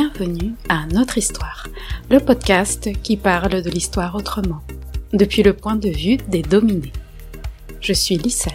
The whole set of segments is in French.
bienvenue à Notre Histoire, le podcast qui parle de l'histoire autrement, depuis le point de vue des dominés. Je suis Lisselle.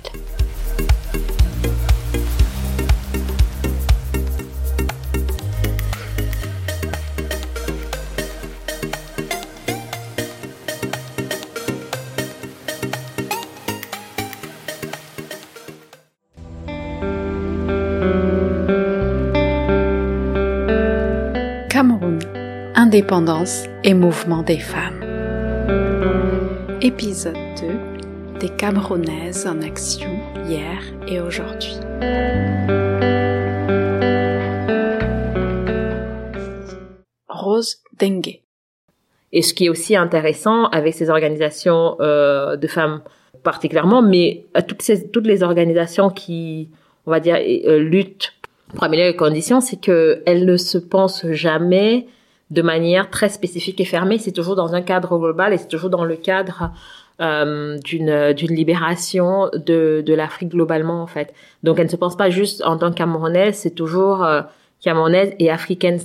Indépendance et mouvement des femmes. Épisode 2 des Camerounaises en action hier et aujourd'hui. Rose Dengue. Et ce qui est aussi intéressant avec ces organisations euh, de femmes particulièrement, mais toutes, toutes les organisations qui, on va dire, euh, luttent pour améliorer les conditions, c'est qu'elles ne se pensent jamais de manière très spécifique et fermée. C'est toujours dans un cadre global et c'est toujours dans le cadre euh, d'une d'une libération de de l'Afrique globalement en fait. Donc elles ne se pensent pas juste en tant que Camerounaise, c'est toujours euh, Camerounaise et africaine.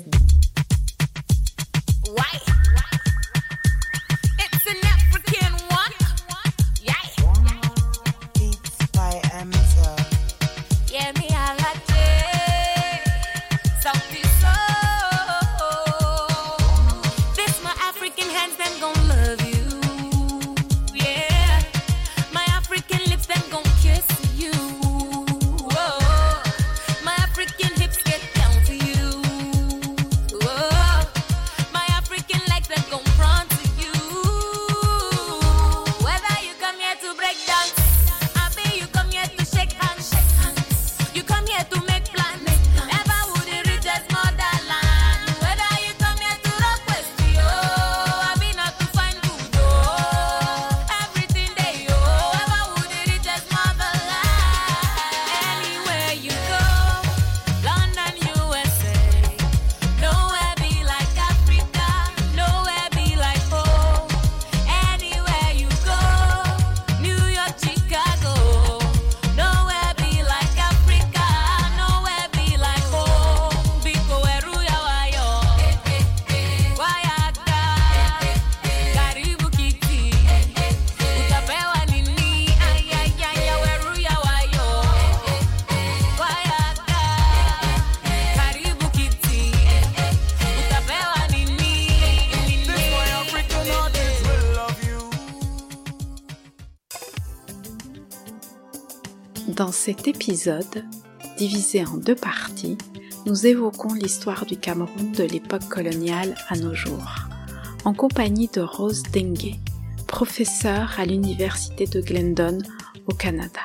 Cet épisode, divisé en deux parties, nous évoquons l'histoire du Cameroun de l'époque coloniale à nos jours, en compagnie de Rose Dengue, professeure à l'Université de Glendon au Canada.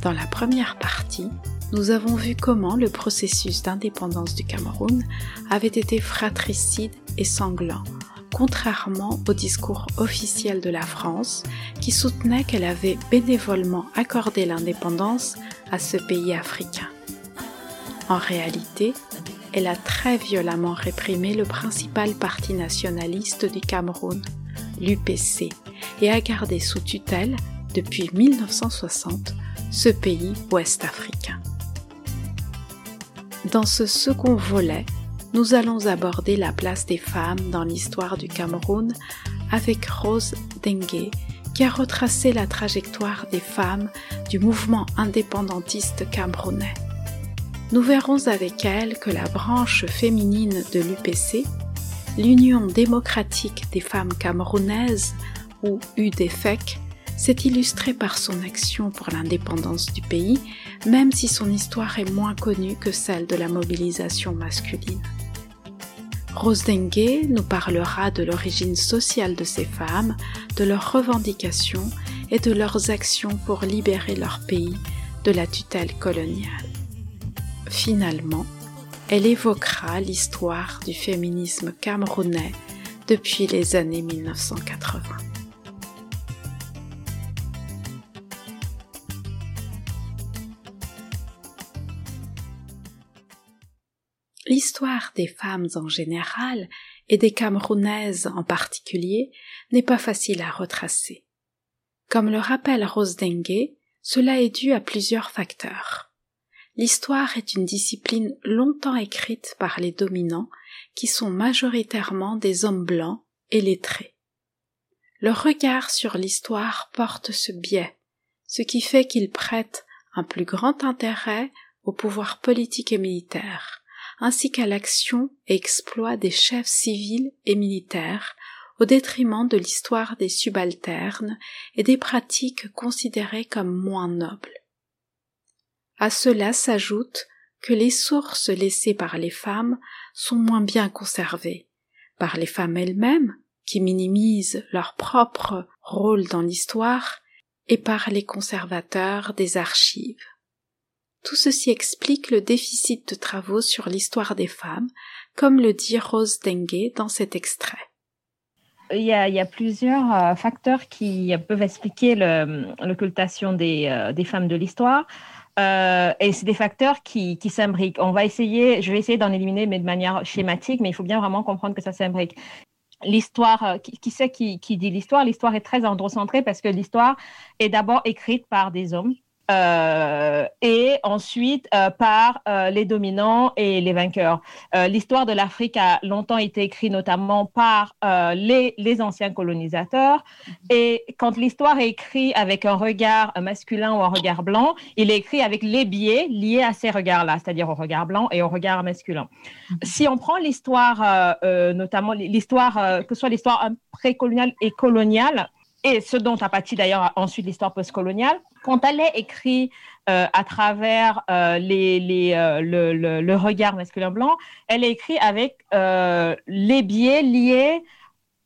Dans la première partie, nous avons vu comment le processus d'indépendance du Cameroun avait été fratricide et sanglant, contrairement au discours officiel de la France qui soutenait qu'elle avait bénévolement accordé l'indépendance à ce pays africain. En réalité, elle a très violemment réprimé le principal parti nationaliste du Cameroun, l'UPC, et a gardé sous tutelle, depuis 1960, ce pays ouest-africain. Dans ce second volet, nous allons aborder la place des femmes dans l'histoire du Cameroun avec Rose Dengue, qui a retracé la trajectoire des femmes du mouvement indépendantiste camerounais. Nous verrons avec elle que la branche féminine de l'UPC, l'Union démocratique des femmes camerounaises, ou UDFEC, s'est illustrée par son action pour l'indépendance du pays, même si son histoire est moins connue que celle de la mobilisation masculine. Rose Dengue nous parlera de l'origine sociale de ces femmes, de leurs revendications et de leurs actions pour libérer leur pays de la tutelle coloniale. Finalement, elle évoquera l'histoire du féminisme camerounais depuis les années 1980. L'histoire des femmes en général et des Camerounaises en particulier n'est pas facile à retracer. Comme le rappelle Rose Dengue, cela est dû à plusieurs facteurs. l'histoire est une discipline longtemps écrite par les dominants, qui sont majoritairement des hommes blancs et lettrés. Leur regard sur l'histoire porte ce biais, ce qui fait qu'ils prêtent un plus grand intérêt au pouvoir politique et militaire, ainsi qu'à l'action et exploit des chefs civils et militaires, au détriment de l'histoire des subalternes et des pratiques considérées comme moins nobles. À cela s'ajoute que les sources laissées par les femmes sont moins bien conservées, par les femmes elles-mêmes, qui minimisent leur propre rôle dans l'histoire, et par les conservateurs des archives. Tout ceci explique le déficit de travaux sur l'histoire des femmes, comme le dit Rose Dengue dans cet extrait. Il y a, plusieurs euh, facteurs qui peuvent expliquer l'occultation des, euh, des femmes de l'histoire. Euh, et c'est des facteurs qui, s'imbriquent. On va essayer, je vais essayer d'en éliminer, mais de manière schématique, mais il faut bien vraiment comprendre que ça s'imbrique. L'histoire, qui, qui c'est qui, qui dit l'histoire? L'histoire est très androcentrée parce que l'histoire est d'abord écrite par des hommes. Euh, et ensuite euh, par euh, les dominants et les vainqueurs. L'histoire de l'Afrique a longtemps été écrite notamment par les, les anciens colonisateurs. Et quand l'histoire est écrite avec un regard masculin ou un regard blanc, il est écrit avec les biais liés à ces regards-là, c'est-à-dire au regard blanc et au regard masculin. Si on prend l'histoire, notamment l'histoire, que ce soit l'histoire précoloniale et coloniale, et ce dont a pâti d'ailleurs ensuite l'histoire postcoloniale, quand elle est écrite euh, à travers euh, les, les, euh, le, le- regard masculin blanc, elle est écrite avec euh, les biais liés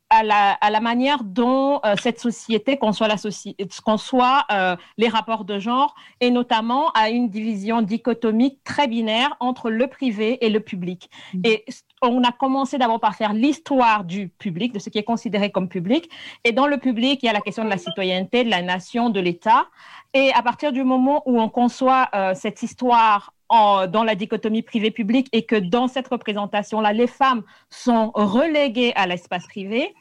à la, à la manière dont euh, cette société conçoit, la soci- conçoit euh, les rapports de genre et notamment à une division dichotomique très binaire entre le privé et le public. Mhm. Et on a commencé d'abord par faire l'histoire du public, de ce qui est considéré comme public. Et dans le public, il y a la question de la citoyenneté, de la nation, de l'État. Et à partir du moment où on conçoit euh, cette histoire en- dans la dichotomie privé-public et que dans cette représentation-là, les femmes sont reléguées à l'espace privé,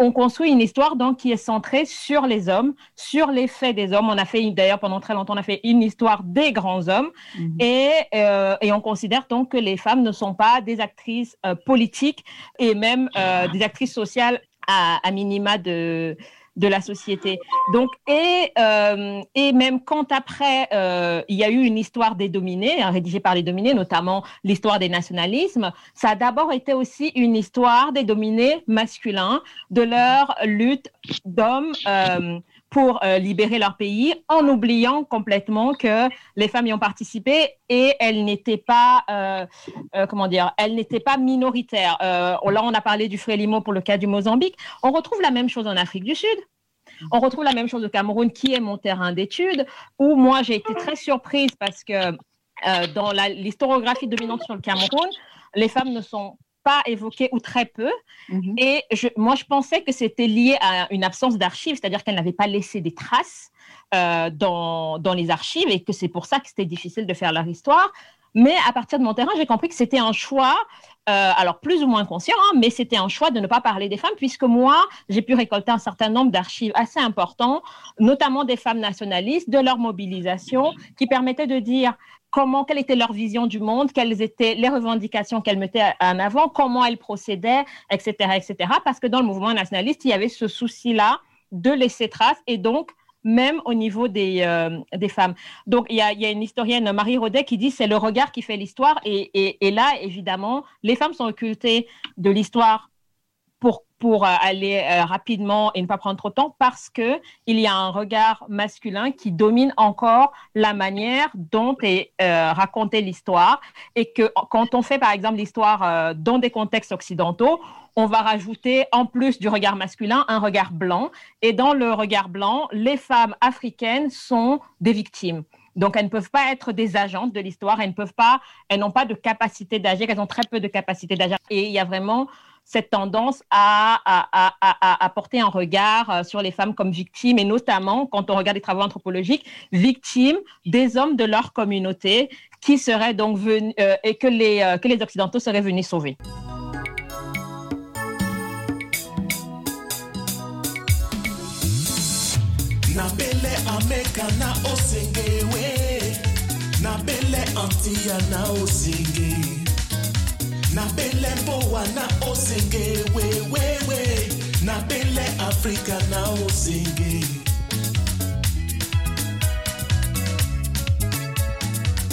on construit une histoire donc qui est centrée sur les hommes, sur les faits des hommes. On a fait d'ailleurs pendant très longtemps, on a fait une histoire des grands hommes Mhm. et, euh, et on considère donc que les femmes ne sont pas des actrices euh, politiques et même euh, des actrices sociales à, à minima de, de la société. Donc, et, euh, et même quand après, euh, il y a eu une histoire des dominés, hein, rédigée par les dominés, notamment l'histoire des nationalismes, ça a d'abord été aussi une histoire des dominés masculins, de leur lutte d'hommes euh, pour euh, libérer leur pays, en oubliant complètement que les femmes y ont participé et elles n'étaient pas, euh, euh, comment dire, elles n'étaient pas minoritaires. Là, on a parlé du Frélimo pour le cas du Mozambique. On retrouve la même chose en Afrique du Sud. On retrouve la même chose au Cameroun, qui est mon terrain d'étude, où moi j'ai été très surprise parce que dans l'historiographie dominante sur le Cameroun, les femmes ne sont pas évoquées ou très peu. Mhm. Et je, moi, je pensais que c'était lié à une absence d'archives, c'est-à-dire qu'elles n'avaient pas laissé des traces euh, dans, dans les archives et que c'est pour ça que c'était difficile de faire leur histoire. Mais à partir de mon terrain, j'ai compris que c'était un choix, euh, alors plus ou moins conscient, hein, mais c'était un choix de ne pas parler des femmes, puisque moi, j'ai pu récolter un certain nombre d'archives assez importants, notamment des femmes nationalistes, de leur mobilisation, qui permettaient de dire comment, quelle était leur vision du monde, quelles étaient les revendications qu'elles mettaient en avant, comment elles procédaient, etc., etc. Parce que dans le mouvement nationaliste, il y avait ce souci-là de laisser trace et donc même au niveau des, euh, des femmes. Donc, il y, a, une historienne, Marie Rodet, qui dit c'est le regard qui fait l'histoire. Et, et, et là, évidemment, les femmes sont occultées de l'histoire pour, euh, aller euh, rapidement et ne pas prendre trop de temps parce que il y a un regard masculin qui domine encore la manière dont est euh, racontée l'histoire et que quand on fait par exemple l'histoire dans des contextes occidentaux, on va rajouter en plus du regard masculin un regard blanc et dans le regard blanc, les femmes africaines sont des victimes. Donc, elles ne peuvent pas être des agentes de l'histoire, elles ne peuvent pas, elles n'ont pas de capacité d'agir, elles ont très peu de capacité d'agir. Et il y a vraiment cette tendance à, porter un regard euh, sur les femmes comme victimes, et notamment quand on regarde les travaux anthropologiques, victimes des hommes de leur communauté qui seraient donc venus, euh, et que les, euh, que les Occidentaux seraient venus sauver. Na bele ameka na osengewe na bele antia na osenge. Bele mboa na osenge na bele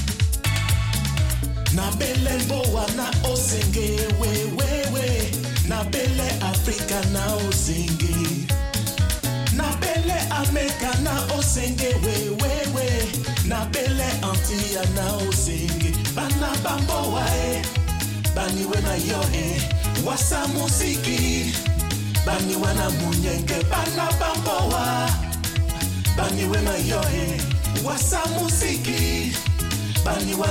afrika na osenge na bele mboa na osenge. Bele afrika na osenge na bele ameka na osenge wewewe na bele antia na osenge bana bamboa e baniwe na yo e wasa musiki baniwe na munyenge bana bamboa baniwe na yo e wasa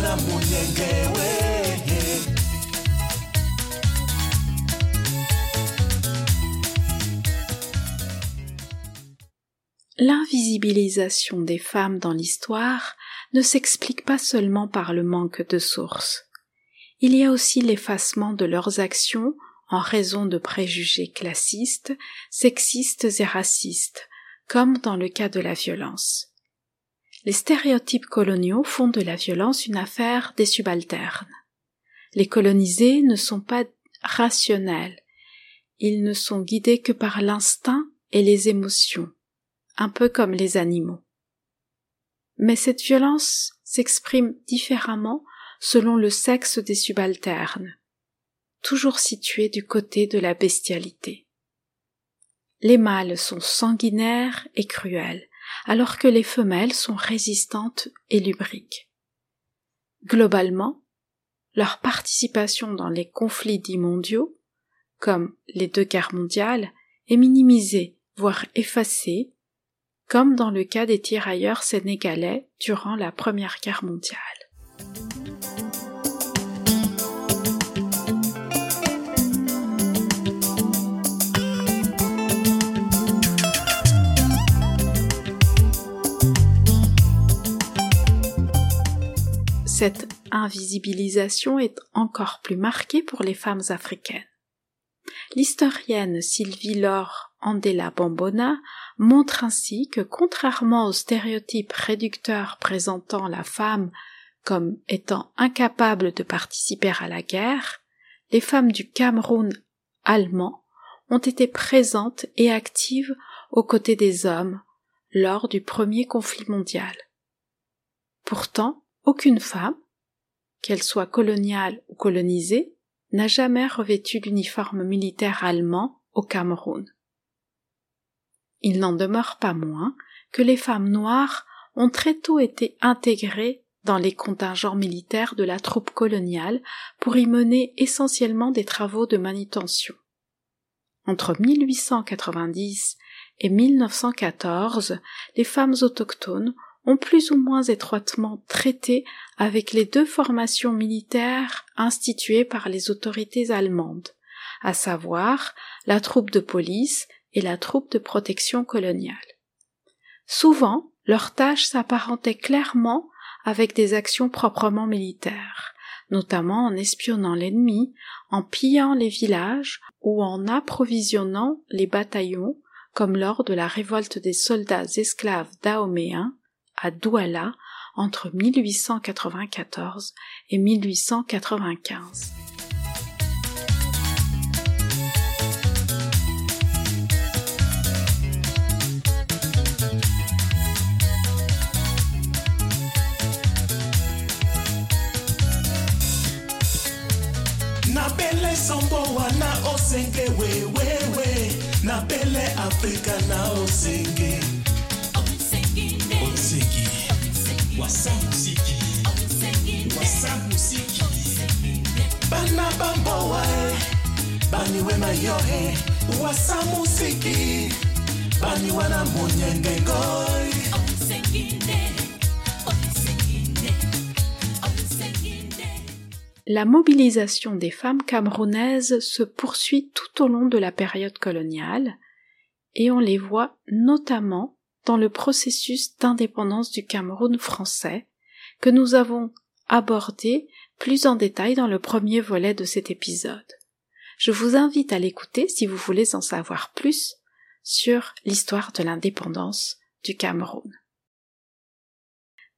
na munyenge L'invisibilisation des femmes dans l'histoire ne s'explique pas seulement par le manque de sources. Il y a aussi l'effacement de leurs actions en raison de préjugés classistes, sexistes et racistes, comme dans le cas de la violence. Les stéréotypes coloniaux font de la violence une affaire des subalternes. Les colonisés ne sont pas rationnels, ils ne sont guidés que par l'instinct et les émotions un peu comme les animaux. Mais cette violence s'exprime différemment selon le sexe des subalternes, toujours situés du côté de la bestialité. Les mâles sont sanguinaires et cruels, alors que les femelles sont résistantes et lubriques. Globalement, leur participation dans les conflits dits mondiaux, comme les deux guerres mondiales, est minimisée, voire effacée, comme dans le cas des tirailleurs sénégalais durant la Première Guerre mondiale. Cette invisibilisation est encore plus marquée pour les femmes africaines. L'historienne Sylvie Laure Andela Bambona montre ainsi que contrairement aux stéréotypes réducteurs présentant la femme comme étant incapable de participer à la guerre, les femmes du Cameroun allemand ont été présentes et actives aux côtés des hommes lors du premier conflit mondial. Pourtant, aucune femme, qu'elle soit coloniale ou colonisée, n'a jamais revêtu l'uniforme militaire allemand au Cameroun. Il n'en demeure pas moins que les femmes noires ont très tôt été intégrées dans les contingents militaires de la troupe coloniale pour y mener essentiellement des travaux de manutention. Entre 1890 et 1914, les femmes autochtones ont plus ou moins étroitement traité avec les deux formations militaires instituées par les autorités allemandes, à savoir la troupe de police et la troupe de protection coloniale. Souvent, leurs tâches s'apparentaient clairement avec des actions proprement militaires, notamment en espionnant l'ennemi, en pillant les villages ou en approvisionnant les bataillons, comme lors de la révolte des soldats esclaves dahoméens à Douala entre 1894 et 1895. Bele afrika na osenge osenge wasa musiki. Wasa musiki. Bana bamboa e baniwe na yo e wasa musiki. Baniwe na munyenge ngoi La mobilisation des femmes camerounaises se poursuit tout au long de la période coloniale et on les voit notamment dans le processus d'indépendance du Cameroun français que nous avons abordé plus en détail dans le premier volet de cet épisode. Je vous invite à l'écouter si vous voulez en savoir plus sur l'histoire de l'indépendance du Cameroun.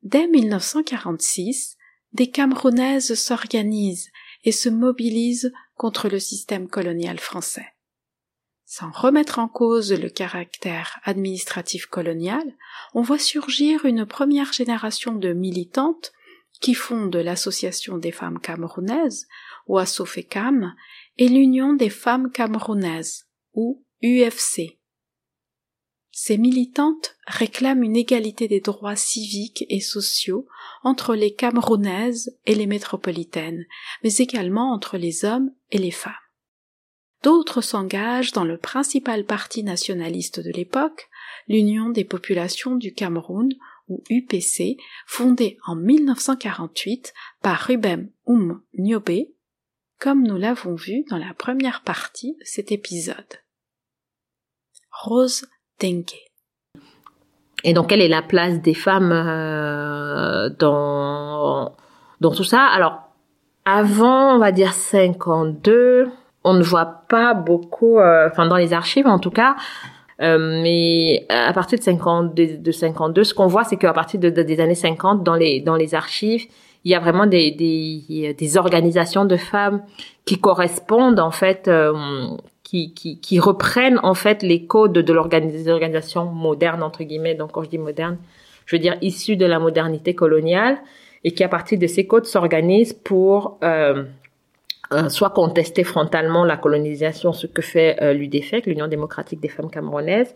Dès 1946, des Camerounaises s'organisent et se mobilisent contre le système colonial français. Sans remettre en cause le caractère administratif colonial, on voit surgir une première génération de militantes qui fondent l'Association des femmes camerounaises, ou ASOFECAM, et l'Union des femmes camerounaises, ou UFC. Ces militantes réclament une égalité des droits civiques et sociaux entre les Camerounaises et les métropolitaines, mais également entre les hommes et les femmes. D'autres s'engagent dans le principal parti nationaliste de l'époque, l'Union des populations du Cameroun, ou UPC, fondée en 1948 par Rubem Oum Niobe, comme nous l'avons vu dans la première partie de cet épisode. Rose Dengue. Et donc, quelle est la place des femmes euh, dans, dans tout ça? Alors, avant, on va dire 52, on ne voit pas beaucoup, euh, enfin dans les archives en tout cas, euh, mais à partir de, 50, de, de 52, ce qu'on voit, c'est qu'à partir de, de- des années 50, dans les, dans les archives, il y a vraiment des, des, des organisations de femmes qui correspondent en fait, euh, qui, qui, qui reprennent en fait les codes de l'organis- des organisations modernes entre guillemets. Donc quand je dis moderne, je veux dire issues de la modernité coloniale et qui à partir de ces codes s'organisent pour euh, euh, soit contester frontalement la colonisation, ce que fait euh, l'UDFEC, l'Union démocratique des femmes camerounaises,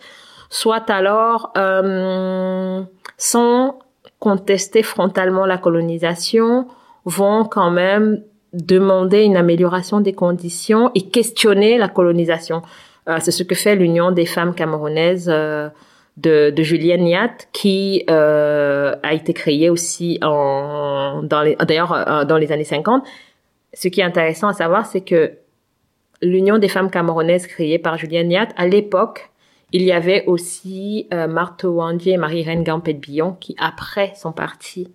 soit alors euh, sans contester frontalement la colonisation, vont quand même demander une amélioration des conditions et questionner la colonisation. Euh, c'est ce que fait l'Union des femmes camerounaises de, de Julienne Niat, qui a été créée aussi en, dans d'ailleurs dans les années 50. Ce qui est intéressant à savoir, c'est que l'Union des femmes camerounaises créée par Julienne Niat, à l'époque, il y avait aussi euh, Marthe Wandji et Marie-Reine Gampet-Billon qui, après, sont parties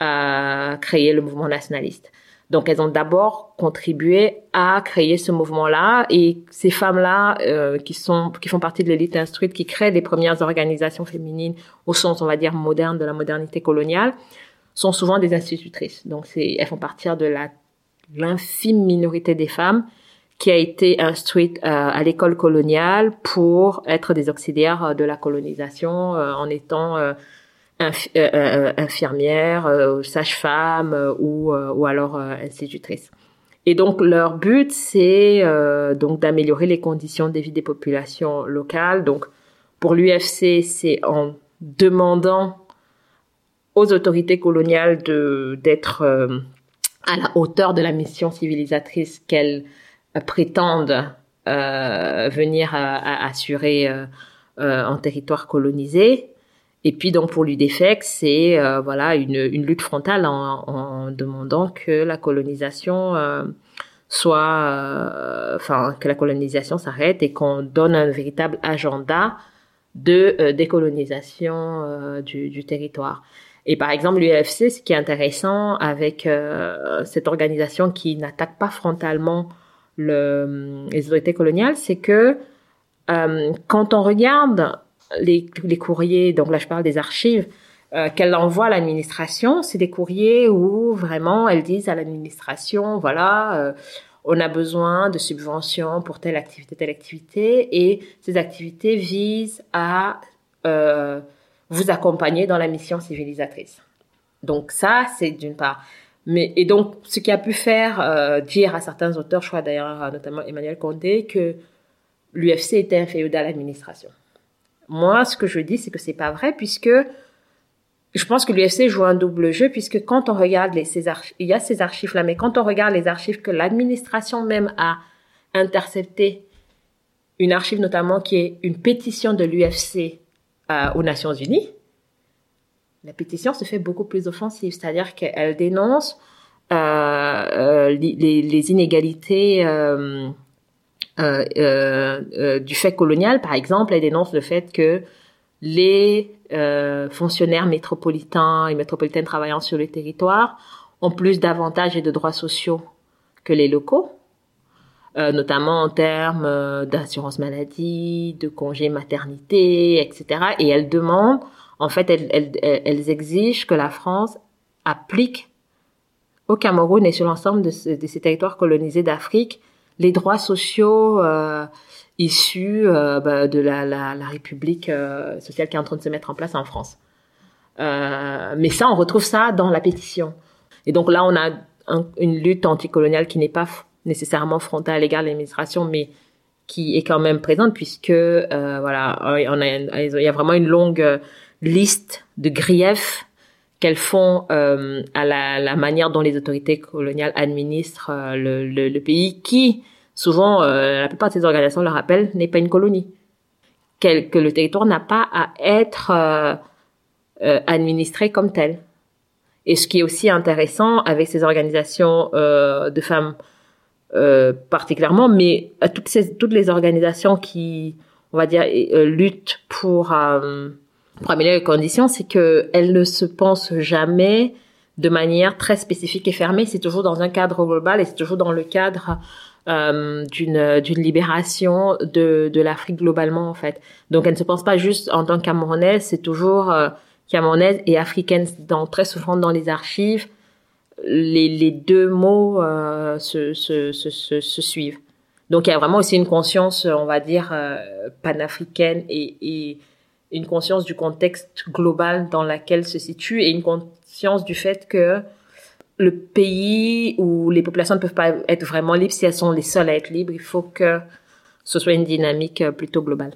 à créer le mouvement nationaliste. Donc, elles ont d'abord contribué à créer ce mouvement-là et ces femmes-là euh, qui sont qui font partie de l'élite instruite, qui créent les premières organisations féminines au sens, on va dire, moderne de la modernité coloniale, sont souvent des institutrices. Donc, c'est elles font partie de la l'infime minorité des femmes qui a été instruite euh, à l'école coloniale pour être des auxiliaires euh, de la colonisation euh, en étant euh, inf- euh, infirmières, sages-femmes ou, ou alors institutrices. Et donc leur but c'est donc d'améliorer les conditions de vie des populations locales. Donc pour l'UFC c'est en demandant aux autorités coloniales de d'être à la hauteur de la mission civilisatrice qu'elles euh, prétendent euh, venir assurer euh, euh, en territoire colonisé. Et puis donc pour l'UDFEC, c'est voilà une, lutte frontale en, demandant que la colonisation soit, enfin que la colonisation s'arrête et qu'on donne un véritable agenda de décolonisation du territoire. Et par exemple, l'UFC, ce qui est intéressant avec euh, cette organisation qui n'attaque pas frontalement le, les autorités coloniales, c'est que euh, quand on regarde les, courriers, donc là je parle des archives, euh, qu'elle envoie à l'administration, c'est des courriers où vraiment elles disent à l'administration, voilà, euh, on a besoin de subventions pour telle activité, telle activité, et ces activités visent à euh, vous accompagner dans la mission civilisatrice. Donc ça, c'est d'une part. Mais et donc, ce qui a pu faire euh, dire à certains auteurs, je crois d'ailleurs notamment Emmanuel Condé, que l'UFC était inférieur à l'administration. Moi, ce que je dis, c'est que c'est pas vrai, puisque je pense que l'UFC joue un double jeu, puisque quand on regarde les, ces archives, il y a ces archives-là, mais quand on regarde les archives que l'administration même a interceptées, une archive notamment qui est une pétition de l'UFC euh, aux Nations Unies, la pétition se fait beaucoup plus offensive, c'est-à-dire qu'elle dénonce euh, euh, les, inégalités du fait colonial, par exemple, elle dénonce le fait que les fonctionnaires métropolitains et métropolitaines travaillant sur le territoire ont plus d'avantages et de droits sociaux que les locaux, euh, notamment en termes euh, d'assurance maladie, de congé maternité, etc. Et elle demande en fait, elles, elles, elles exigent que la France applique au Cameroun et sur l'ensemble de, ce- de ces territoires colonisés d'Afrique les droits sociaux euh, issus bah, de la, République sociale qui est en train de se mettre en place en France. Mais ça, on retrouve ça dans la pétition. Et donc là, on a un- une lutte anticoloniale qui n'est pas nécessairement frontale à l'égard de l'administration, mais qui est quand même présente puisque euh, voilà, a, il y a vraiment une longue euh, liste de griefs qu'elles font euh, à la, manière dont les autorités coloniales administrent euh, le, pays, qui souvent, euh, la plupart de ces organisations le rappellent, n'est pas une colonie, que le territoire n'a pas à être euh, euh, administré comme tel. Et ce qui est aussi intéressant avec ces organisations euh, de femmes euh, particulièrement, mais toutes, ces, toutes les organisations qui, on va dire, euh, luttent pour, euh, pour améliorer les conditions, c'est qu'elles ne se pensent jamais de manière très spécifique et fermée. C'est toujours dans un cadre global et c'est toujours dans le cadre euh, d'une d'une libération de, de l'Afrique globalement, en fait. Donc, elles ne se pensent pas juste en tant que Camerounaise, c'est toujours euh, Camerounaise et africaine. Dans, très souvent dans les archives, les, deux mots euh, se suivent. Donc il y a vraiment aussi une conscience, on va dire, euh, panafricaine et, et une conscience du contexte global dans lequel se situe et une conscience du fait que le pays où les populations ne peuvent pas être vraiment libres, si elles sont les seules à être libres, il faut que ce soit une dynamique euh, plutôt globale.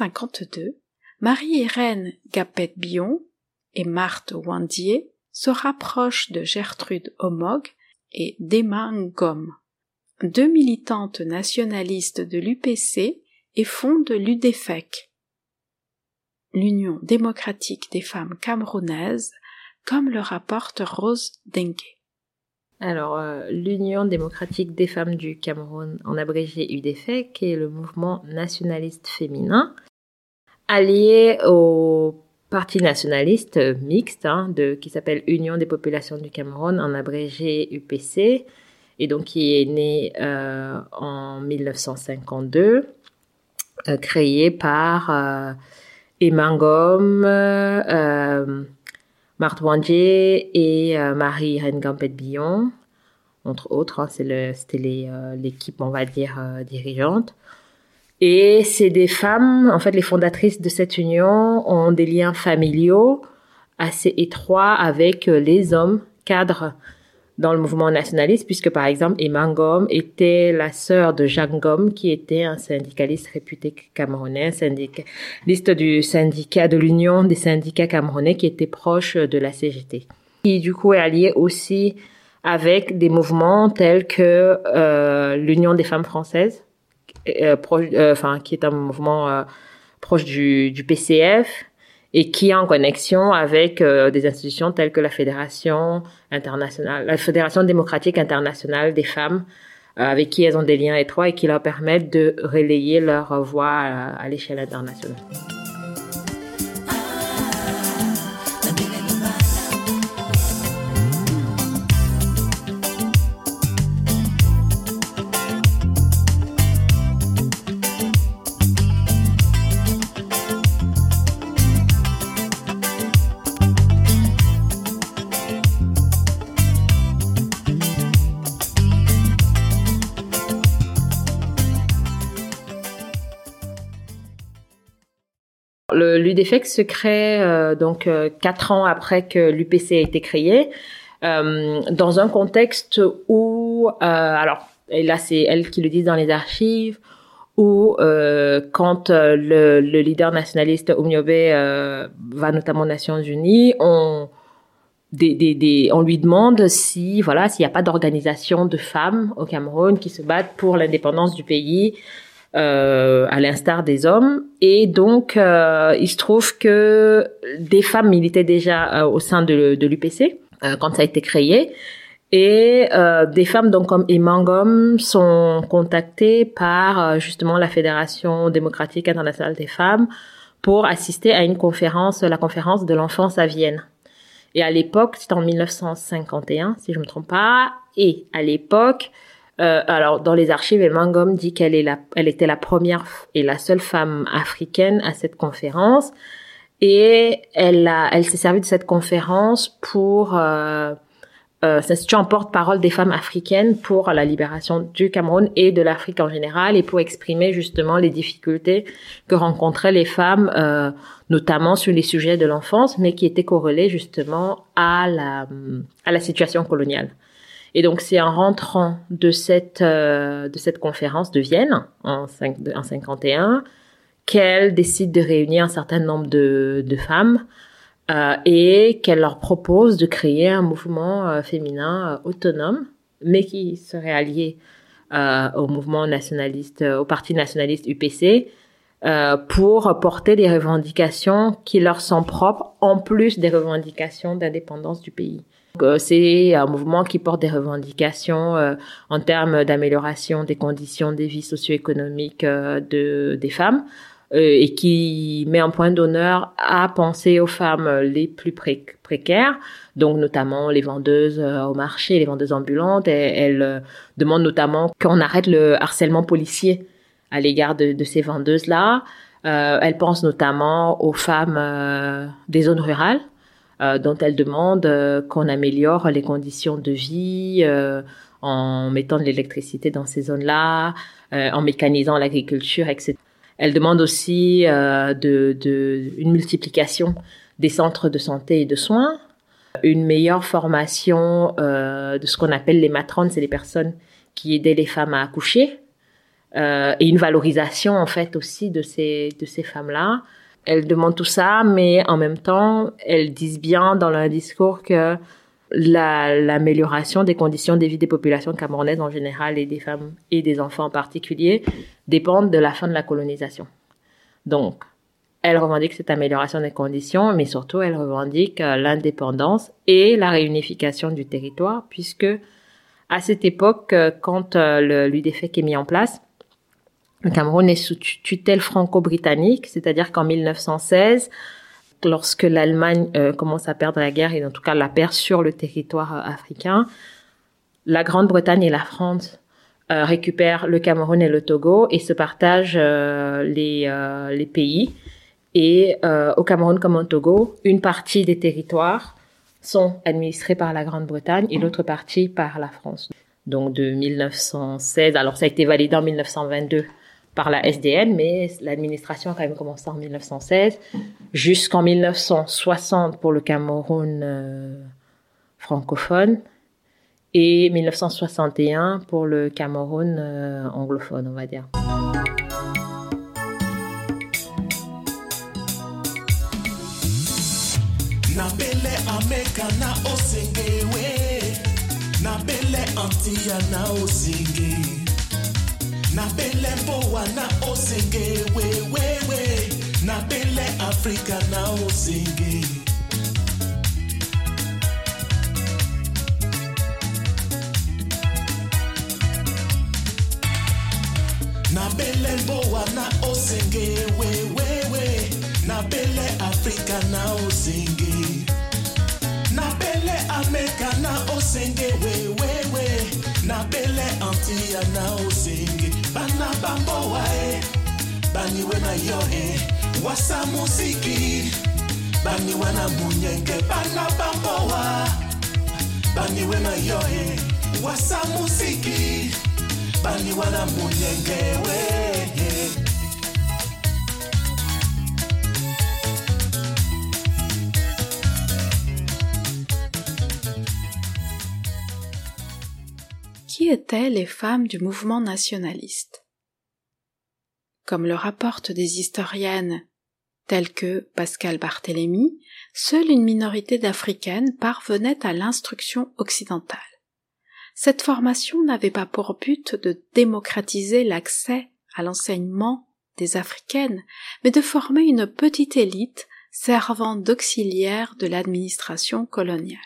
1952, Marie-Hélène Gapet-Bion et Marthe Wandier se rapprochent de Gertrude Homog et d'Emma Ngom, deux militantes nationalistes de l'UPC et fondent l'UDEFEC, l'Union démocratique des femmes camerounaises, comme le rapporte Rose Dengue. Alors, euh, l'Union démocratique des femmes du Cameroun, en abrégé UDFEC, est le mouvement nationaliste féminin, allié au parti nationaliste mixte, hein, de, qui s'appelle Union des populations du Cameroun, en abrégé UPC, et donc qui est né euh, en 1952, euh, créé par euh, Emma Ngom, euh, Marthe et euh, Marie Rengampet-Billon, entre autres. hein, c'était l'équipe, on va dire, dirigeante. Et c'est des femmes, en fait, les fondatrices de cette union ont des liens familiaux assez étroits avec euh, les hommes cadres dans le mouvement nationaliste, puisque par exemple, Emma Ngom était la sœur de Jacques Ngom, qui était un syndicaliste réputé camerounais, syndicaliste du syndicat de l'Union des syndicats camerounais, qui était proche de la CGT. Qui du coup est allié aussi avec des mouvements tels que euh, l'Union des femmes françaises, proche, euh, enfin qui est un mouvement euh, proche du, PCF, et qui est en connexion avec euh, des institutions telles que la Fédération internationale, la Fédération démocratique internationale des femmes, euh, avec qui elles ont des liens étroits et qui leur permettent de relayer leur voix à l'échelle internationale. Le l'UDFEC se crée euh, donc euh, quatre ans après que l'UPC a été créé, euh, dans un contexte où, euh, alors, et là c'est elle qui le dit dans les archives, où quand le, le leader nationaliste Umniobe euh, va notamment aux Nations Unies, on on lui demande si voilà s'il n'y a pas d'organisation de femmes au Cameroun qui se battent pour l'indépendance du pays euh, à l'instar des hommes et donc euh, il se trouve que des femmes militaient déjà euh, au sein de, de l'UPC euh, quand ça a été créé et euh, des femmes donc comme Imangom sont contactées par euh, justement la Fédération démocratique internationale des femmes pour assister à une conférence, la conférence de l'enfance à Vienne. Et à l'époque, c'était en 1951, si je me trompe pas. Et à l'époque, euh, alors dans les archives, Mangom dit qu'elle est la, elle était la première et la seule femme africaine à cette conférence. Et elle a, elle s'est servie de cette conférence pour euh, euh, s'instituer en porte-parole des femmes africaines pour la libération du Cameroun et de l'Afrique en général et pour exprimer justement les difficultés que rencontraient les femmes, euh, notamment sur les sujets de l'enfance, mais qui étaient corrélés justement à la, à la situation coloniale. Et donc c'est en rentrant de cette, euh, de cette conférence de Vienne en, cinq- en 51 qu'elle décide de réunir un certain nombre de, de femmes euh, et qu'elle leur propose de créer un mouvement euh, féminin autonome, mais qui serait allié au mouvement nationaliste, au parti nationaliste UPC, pour porter des revendications qui leur sont propres, en plus des revendications d'indépendance du pays. Euh, C'est un mouvement qui porte des revendications euh, en termes d'amélioration des conditions de vie socio-économiques euh, de, des femmes, et qui met un point d'honneur à penser aux femmes les plus pré- précaires, donc notamment les vendeuses au marché, les vendeuses ambulantes. Elle demande notamment qu'on arrête le harcèlement policier à l'égard de, ces vendeuses-là. Elle pense notamment aux femmes des zones rurales, dont elle demande euh, qu'on améliore les conditions de vie euh, en mettant de l'électricité dans ces zones-là, euh, en mécanisant l'agriculture, etc. Elle demande aussi euh, de, de, une multiplication des centres de santé et de soins, une meilleure formation euh, de ce qu'on appelle les matrones, c'est les personnes qui aidaient les femmes à accoucher, euh, et une valorisation en fait aussi de ces de ces femmes-là. Elle demande tout ça, mais en même temps, elles disent bien dans leur discours que la- l'amélioration des conditions de vie des populations camerounaises en général et des femmes et des enfants en particulier dépendent de la fin de la colonisation. Donc, elle revendique cette amélioration des conditions, mais surtout elle revendique euh, l'indépendance et la réunification du territoire, puisque à cette époque, euh, quand euh, l'UDFEC est mis en place, le Cameroun est sous tu- tutelle franco-britannique, c'est-à-dire qu'en 1916, lorsque l'Allemagne euh, commence à perdre la guerre, et en tout cas la perd sur le territoire euh, africain, la Grande-Bretagne et la France euh, récupèrent le Cameroun et le Togo et se partagent les, les pays. Et au Cameroun comme au Togo, une partie des territoires sont administrés par la Grande-Bretagne et l'autre partie par la France. Donc de 1916, alors ça a été validé en 1922 par la SDN, mais l'administration a quand même commencé en 1916 jusqu'en 1960 pour le Cameroun euh, francophone. Et 1961 pour le Cameroun euh, anglophone, on va dire. Na bele ameka na osenge wewewe na bele afrika na osenge. Na bele mboa na osenge wewewe na bele afrika na osenge. Na bele ameka na osenge wewewe na bele antia na osenge bana bamboa e baniwe na yo e wasa musiki. Baniwe na munyenge bana bamboa baniwe na yo e wasa musiki. Baniwe na munyenge we étaient les femmes du mouvement nationaliste. Comme le rapportent des historiennes telles que Pascal Barthélemy, seule une minorité d'Africaines parvenait à l'instruction occidentale. Cette formation n'avait pas pour but de démocratiser l'accès à l'enseignement des Africaines, mais de former une petite élite servant d'auxiliaire de l'administration coloniale.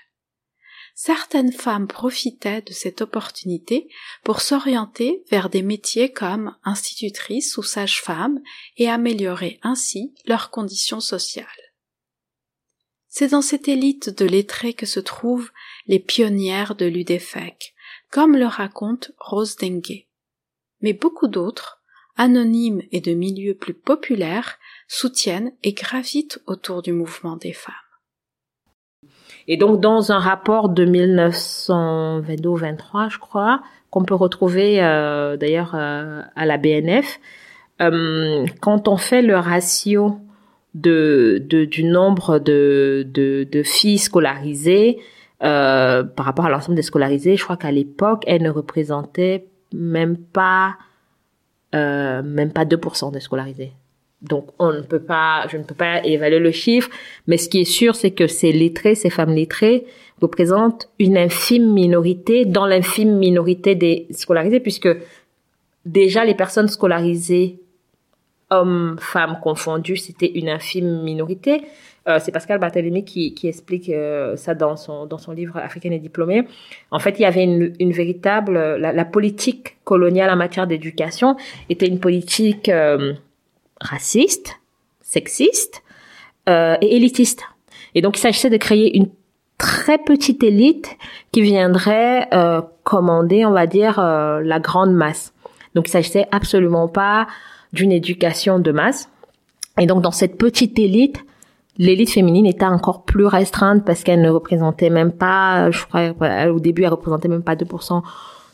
Certaines femmes profitaient de cette opportunité pour s'orienter vers des métiers comme institutrices ou sages-femmes et améliorer ainsi leurs conditions sociales. C'est dans cette élite de lettrés que se trouvent les pionnières de l'UDFEC, comme le raconte Rose Dengue. Mais beaucoup d'autres, anonymes et de milieux plus populaires, soutiennent et gravitent autour du mouvement des femmes. Et donc, dans un rapport de 1922-23, je crois, qu'on peut retrouver euh, d'ailleurs euh, à la BNF, euh, quand on fait le ratio de, du nombre de, de, filles scolarisées par rapport à l'ensemble des scolarisés, je crois qu'à l'époque, elles ne représentaient même pas même pas 2% des scolarisés. Donc on ne peut pas, je ne peux pas évaluer le chiffre, mais ce qui est sûr, c'est que ces lettrés, ces femmes lettrées, représentent une infime minorité dans l'infime minorité des scolarisés, puisque déjà les personnes scolarisées, hommes, femmes confondus, c'était une infime minorité. Euh, c'est Pascal Barthélemy qui, qui explique euh, ça dans son, dans son livre Africaine et diplômée. En fait, il y avait une, une véritable... La, la politique coloniale en matière d'éducation était une politique euh, raciste, sexiste euh, et élitiste. Et donc, il s'agissait de créer une très petite élite qui viendrait euh, commander, on va dire, euh, la grande masse. Donc, il s'agissait absolument pas d'une éducation de masse. Et donc, dans cette petite élite, l'élite féminine était encore plus restreinte parce qu'elle ne représentait même pas, je crois, au début, elle représentait même pas 2%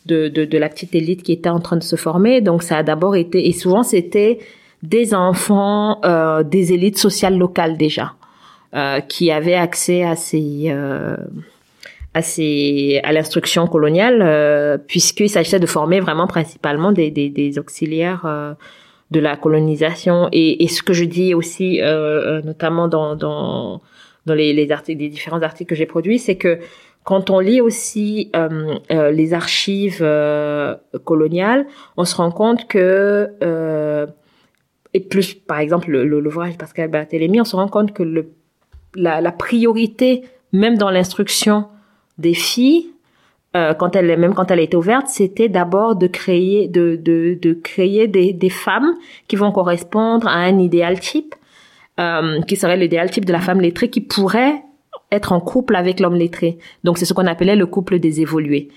de, de, de la petite élite qui était en train de se former. Donc, ça a d'abord été, et souvent, c'était des enfants euh, des élites sociales locales déjà, euh, qui avaient accès à ces euh, à ces à l'instruction coloniale, euh, puisqu'il s'agissait de former vraiment principalement des des, des auxiliaires euh, de la colonisation. Et, et ce que je dis aussi, notamment dans dans dans les, les articles, les différents articles que j'ai produits, c'est que quand on lit aussi euh, euh, les archives euh, coloniales, on se rend compte que et plus par exemple le- le- l'ouvrage de Pascal Barthélemy, on se rend compte que le, la, la priorité, même dans l'instruction des filles, euh, quand elle, même quand elle a été ouverte, c'était d'abord de créer, de, de, de créer des, des femmes qui vont correspondre à un idéal type, euh, qui serait l'idéal type de la femme lettrée qui pourrait être en couple avec l'homme lettré. Donc c'est ce qu'on appelait le couple des évolués.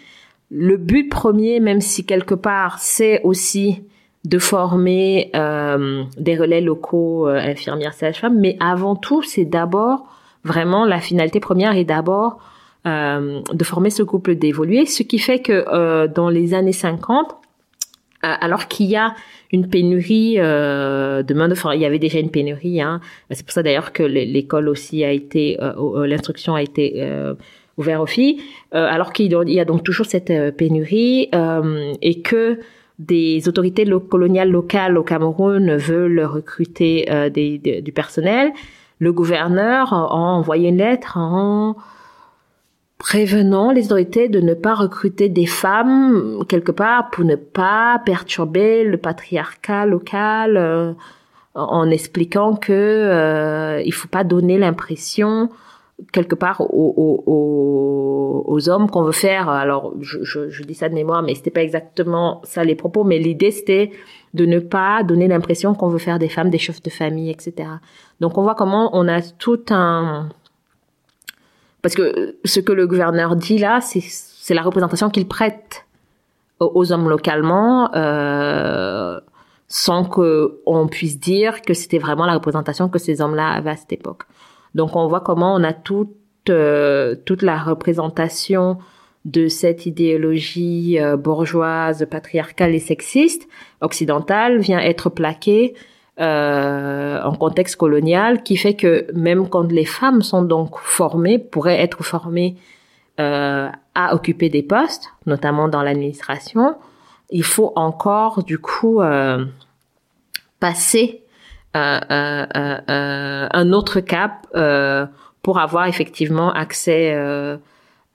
Le but premier, même si quelque part c'est aussi de former euh, des relais locaux, euh, infirmières, sages-femmes, mais avant tout, c'est d'abord vraiment la finalité première est d'abord euh, de former ce couple d'évoluer, ce qui fait que euh, dans les années 50, euh, alors qu'il y a une pénurie euh, de main de il y avait déjà une pénurie. Hein. C'est pour ça d'ailleurs que l'é- l'école aussi a été, l'instruction a été ouverte aux filles. Alors qu'il y a- donc toujours cette pénurie et que des autorités lo- coloniales locales au Cameroun veulent recruter euh, du personnel. Le gouverneur a envoyé une lettre en prévenant les autorités de ne pas recruter des femmes quelque part pour ne pas perturber le patriarcat local euh, en expliquant que euh, il faut pas donner l'impression quelque part aux, hommes qu'on veut faire alors je, je, dis ça de mémoire mais c'était pas exactement ça les propos mais l'idée c'était de ne pas donner l'impression qu'on veut faire des femmes des chefs de famille etc donc on voit comment on a tout un parce que ce que le gouverneur dit là, c'est la représentation qu'il prête aux, aux hommes localement, euh, sans que on puisse dire que c'était vraiment la représentation que ces hommes-là avaient à cette époque. Donc on voit comment on a toute euh, toute la représentation de cette idéologie euh, bourgeoise, patriarcale et sexiste occidentale vient être plaquée euh, en contexte colonial qui fait que même quand les femmes sont donc formées, pourraient être formées euh, à occuper des postes, notamment dans l'administration, il faut encore du coup euh, passer un autre cap euh, pour avoir effectivement accès euh,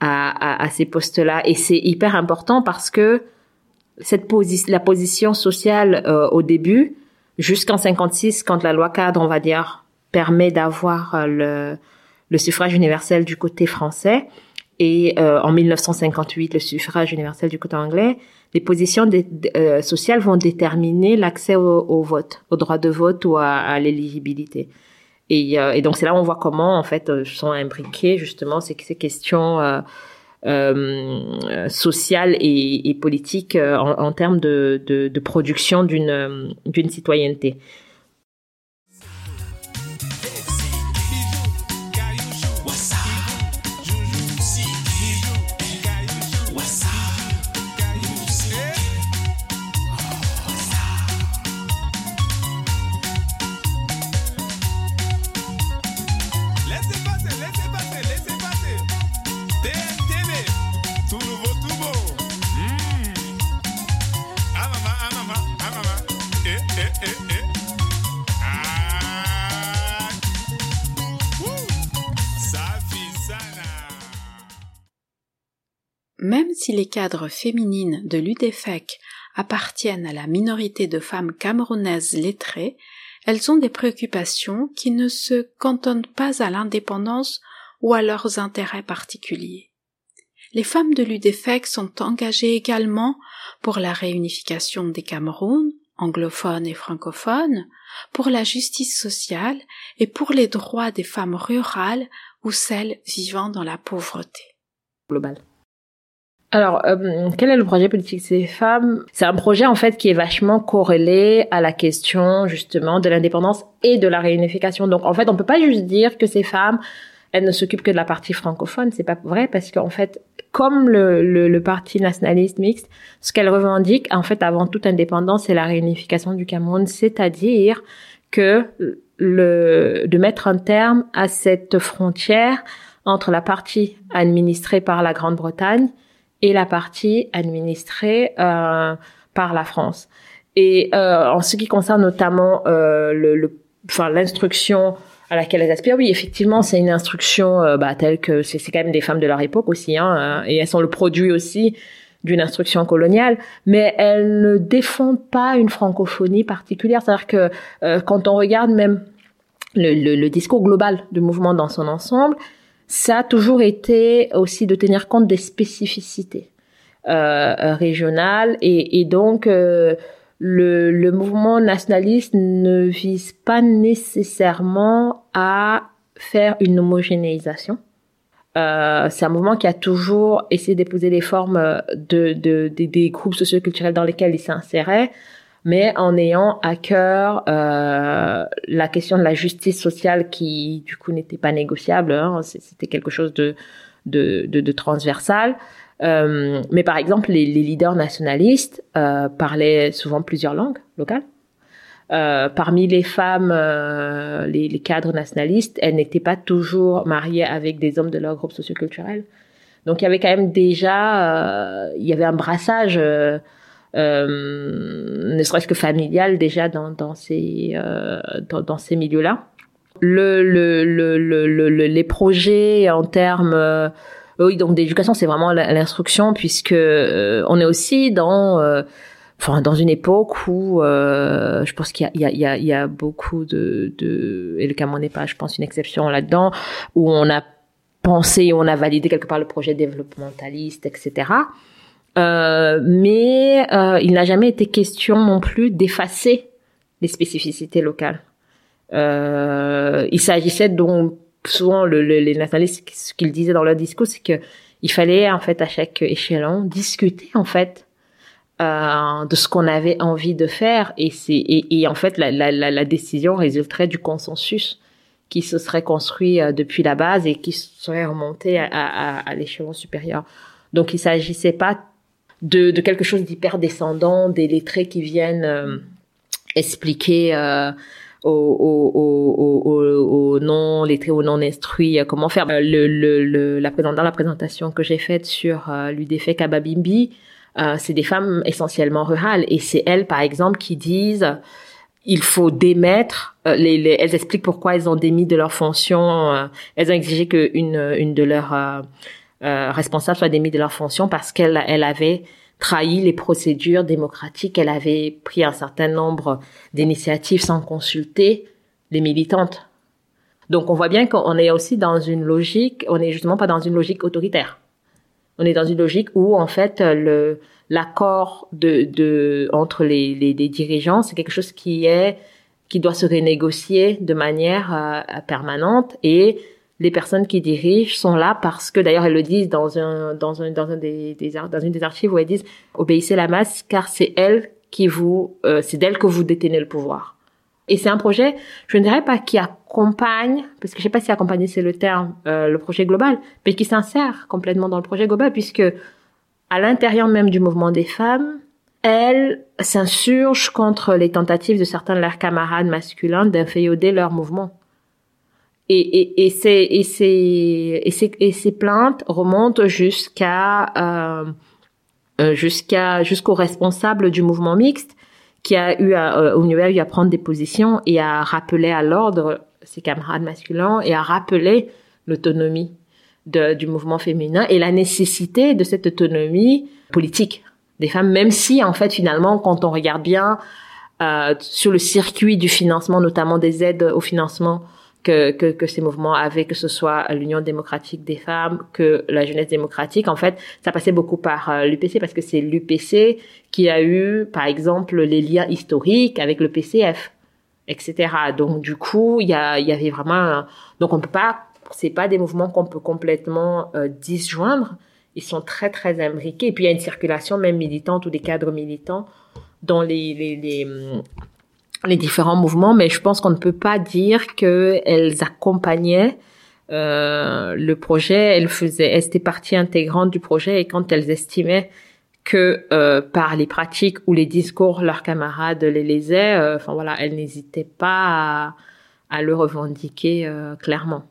à, ces postes-là. Et c'est hyper important parce que cette la position sociale euh, au début, jusqu'en 56, quand la loi cadre, on va dire, permet d'avoir euh, le, le suffrage universel du côté français, et euh, en 1958, le suffrage universel du côté anglais, les positions euh, sociales vont déterminer l'accès au, vote, au droit de vote ou à, l'éligibilité. Et, euh, et donc c'est là où on voit comment en fait euh, sont imbriquées justement ces, questions sociales et, politiques en, termes de, production d'une citoyenneté. Même si les cadres féminines de l'UDFEC appartiennent à la minorité de femmes camerounaises lettrées, elles ont des préoccupations qui ne se cantonnent pas à l'indépendance ou à leurs intérêts particuliers. Les femmes de l'UDFEC sont engagées également pour la réunification des Cameroun, anglophones et francophones, pour la justice sociale et pour les droits des femmes rurales ou celles vivant dans la pauvreté. global. Alors, euh, quel est le projet politique des femmes? C'est un projet en fait qui est vachement corrélé à la question justement de l'indépendance et de la réunification. Donc en fait, on peut pas juste dire que ces femmes, elles ne s'occupent que de la partie francophone. C'est pas vrai parce qu'en fait, comme le, le, le parti nationaliste mixte, ce qu'elle revendique en fait avant toute indépendance, c'est la réunification du Cameroun, c'est-à-dire que le de mettre un terme à cette frontière entre la partie administrée par la Grande-Bretagne et la partie administrée euh, par la France. Et euh, en ce qui concerne notamment euh, le, enfin l'instruction à laquelle elles aspirent, oui, effectivement, c'est une instruction bah, telle que c'est quand même des femmes de leur époque aussi, hein, et elles sont le produit aussi d'une instruction coloniale, mais elles ne défendent pas une francophonie particulière. C'est-à-dire que euh, quand on regarde même le, le, le discours global du mouvement dans son ensemble, ça a toujours été aussi de tenir compte des spécificités euh, euh, régionales et, donc euh, le, le mouvement nationaliste ne vise pas nécessairement à faire une homogénéisation. Euh, c'est un mouvement qui a toujours essayé d'épouser les formes de, de, de- des groupes socioculturels dans lesquels il s'insérait, mais en ayant à cœur euh, la question de la justice sociale qui, du coup, n'était pas négociable. hein. C'était quelque chose de, de, de, transversal. Euh, mais par exemple, les, les leaders nationalistes euh, parlaient souvent plusieurs langues locales. Euh, parmi les femmes, euh, les, les cadres nationalistes, elles n'étaient pas toujours mariées avec des hommes de leur groupe socioculturel. Donc il y avait quand même déjà, euh, il y avait un brassage, euh, ne serait-ce que familial déjà dans, dans ces euh, dans, dans ces milieux-là. Le, le, le, le, le- le- les projets en termes euh, oui donc d'éducation c'est vraiment l'instruction puisque euh, on est aussi dans euh, enfin dans une époque où euh, je pense qu'il y y, y, y a beaucoup de, de et le Cameroun n'est pas je pense une exception là-dedans où on a pensé on a validé quelque part le projet développementaliste etc euh, mais euh, il n'a jamais été question non plus d'effacer les spécificités locales euh, il s'agissait donc souvent le, le- les nationalistes ce qu'ils disaient dans leur discours c'est que il fallait en fait à chaque échelon discuter en fait euh, de ce qu'on avait envie de faire et c'est et, et en fait la, la, la, décision résulterait du consensus qui se serait construit euh, depuis la base et qui serait remonté à, à, à l'échelon supérieur. Donc il s'agissait pas de, de quelque chose d'hyper descendant, des lettrés qui viennent euh, expliquer euh, aux, aux, aux, aux, non lettrés, aux non instruits, euh, comment faire. Euh, Le, le, le, la dans la présentation que j'ai faite sur euh, l'UDFEC à Babimbi, euh, c'est des femmes essentiellement rurales et c'est elles, par exemple, qui disent il faut démettre. euh, les, les- elles expliquent pourquoi elles ont démis de leurs fonctions. euh, elles ont exigé qu'une une de leurs euh, euh, responsables soit démise de leurs fonctions parce qu'elle elle avait trahi les procédures démocratiques. Elle avait pris un certain nombre d'initiatives sans consulter les militantes. Donc on voit bien qu'on est aussi dans une logique, on n'est justement pas dans une logique autoritaire. On est dans une logique où en fait le l'accord de, de entre les, les, les dirigeants c'est quelque chose qui est qui doit se renégocier de manière euh, permanente et les personnes qui dirigent sont là parce que d'ailleurs elles le disent dans un dans un dans un des, des dans une des archives où elles disent obéissez la masse car c'est elle qui vous euh, c'est d'elle que vous détenez le pouvoir. Et c'est un projet, je ne dirais pas qui accompagne, parce que je sais pas si accompagner c'est le terme, euh, le projet global, mais qui s'insère complètement dans le projet global, puisque à l'intérieur même du mouvement des femmes, elles s'insurgent contre les tentatives de certains de leurs camarades masculins d'inféoder leur mouvement. Et, ces, plaintes remontent jusqu'à euh, euh, jusqu'à jusqu'aux responsables du mouvement mixte qui a eu à, euh, à prendre des positions et à rappeler à l'ordre ses camarades masculins et à rappeler l'autonomie du mouvement féminin et la nécessité de cette autonomie politique des femmes, même si en fait finalement quand on regarde bien euh, sur le circuit du financement, notamment des aides au financement que, ces mouvements avaient, que ce soit l'Union démocratique des femmes, que la jeunesse démocratique, en fait, ça passait beaucoup par euh, l'UPC parce que c'est l'UPC qui a eu, par exemple, les liens historiques avec le PCF, etc. Donc du coup, il y, y avait vraiment, donc on peut pas, c'est pas des mouvements qu'on peut complètement euh, disjoindre. Ils sont très très imbriqués. Et puis il y a une circulation même militante ou des cadres militants dans les, les, les différents mouvements, mais je pense qu'on ne peut pas dire qu'elles accompagnaient euh, le projet, elles faisaient, elles étaient partie intégrante du projet et quand elles estimaient que euh, par les pratiques ou les discours leurs camarades les lésaient, euh, enfin voilà, elles n'hésitaient pas à, à le revendiquer euh, clairement.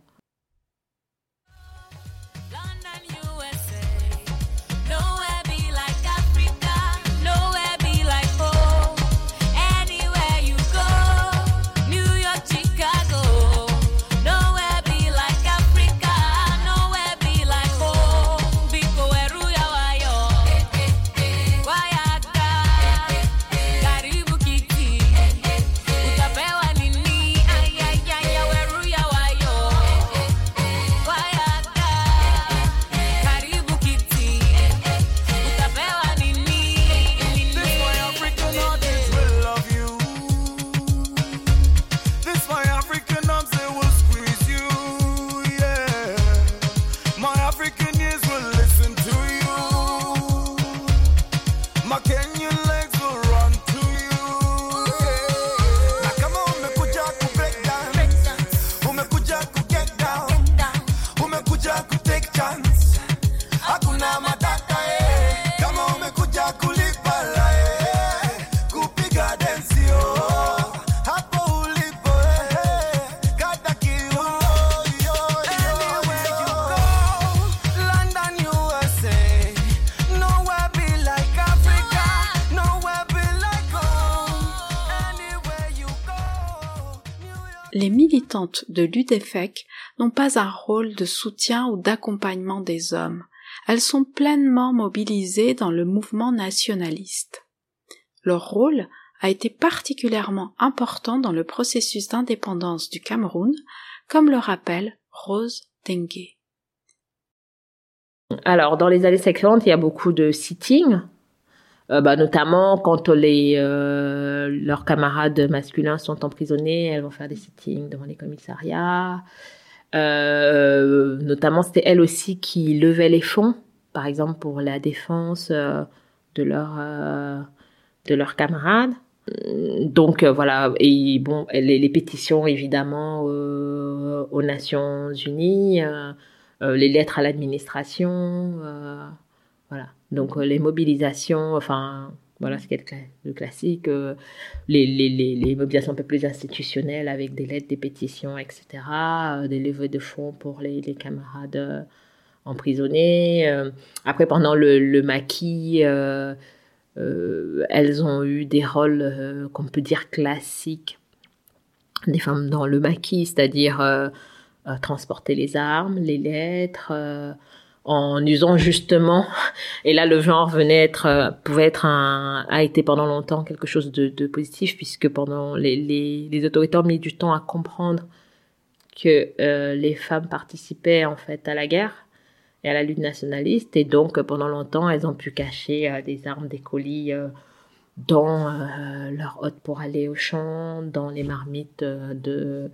Les militantes de l'UDFEC n'ont pas un rôle de soutien ou d'accompagnement des hommes. Elles sont pleinement mobilisées dans le mouvement nationaliste. Leur rôle a été particulièrement important dans le processus d'indépendance du Cameroun, comme le rappelle Rose Dengue. Alors, dans les années 50, il y a beaucoup de sitting, euh, bah, notamment quand les, euh, leurs camarades masculins sont emprisonnés, elles vont faire des sittings devant les commissariats. Euh, notamment, c'était elles aussi qui levaient les fonds, par exemple pour la défense euh, de leurs euh, de leurs camarades. Donc euh, voilà, et bon, les, les pétitions évidemment aux Nations Unies, les lettres à l'administration, voilà. Donc euh, les mobilisations, enfin Voilà ce qui est le, cla- le classique. euh, les, les, les, mobilisations un peu plus institutionnelles avec des lettres, des pétitions, etc. euh, des levées de fonds pour les, camarades emprisonnés. après, pendant le, le maquis, elles ont eu des rôles qu'on peut dire classiques des femmes dans le maquis, c'est-à-dire transporter les armes, les lettres, en usant justement, et là le genre venait être, euh, pouvait être a été pendant longtemps quelque chose de, positif puisque pendant les, les, autorités ont mis du temps à comprendre que euh, les femmes participaient en fait à la guerre et à la lutte nationaliste. Et donc pendant longtemps elles ont pu cacher euh, des armes, des colis dans leur hôte pour aller au champ, dans les marmites de,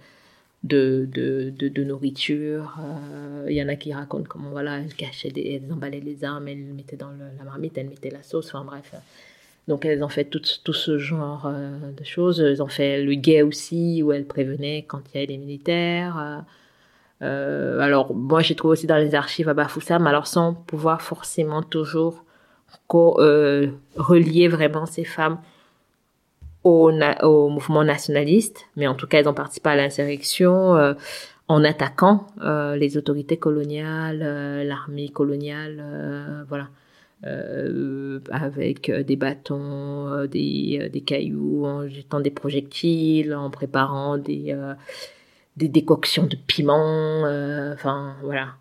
de, de, de, nourriture. Euh, Il y en a qui racontent comment voilà, elles cachaient, elles emballaient les armes, elles les mettaient dans la marmite, elles mettaient la sauce, enfin bref. Donc elles ont fait tout, tout ce genre euh, de choses. Elles ont fait le guet aussi, où elles prévenaient quand il y avait des militaires. euh. Alors moi j'ai trouvé aussi dans les archives à Bafoussam, alors sans pouvoir forcément toujours relier vraiment ces femmes au, au mouvement nationaliste, mais en tout cas elles ont participé à l'insurrection euh, en attaquant euh, les autorités coloniales, euh, l'armée coloniale, euh, voilà, Euh, avec euh, des bâtons, des, des cailloux, en jetant des projectiles, en préparant des, des décoctions de piment, enfin voilà.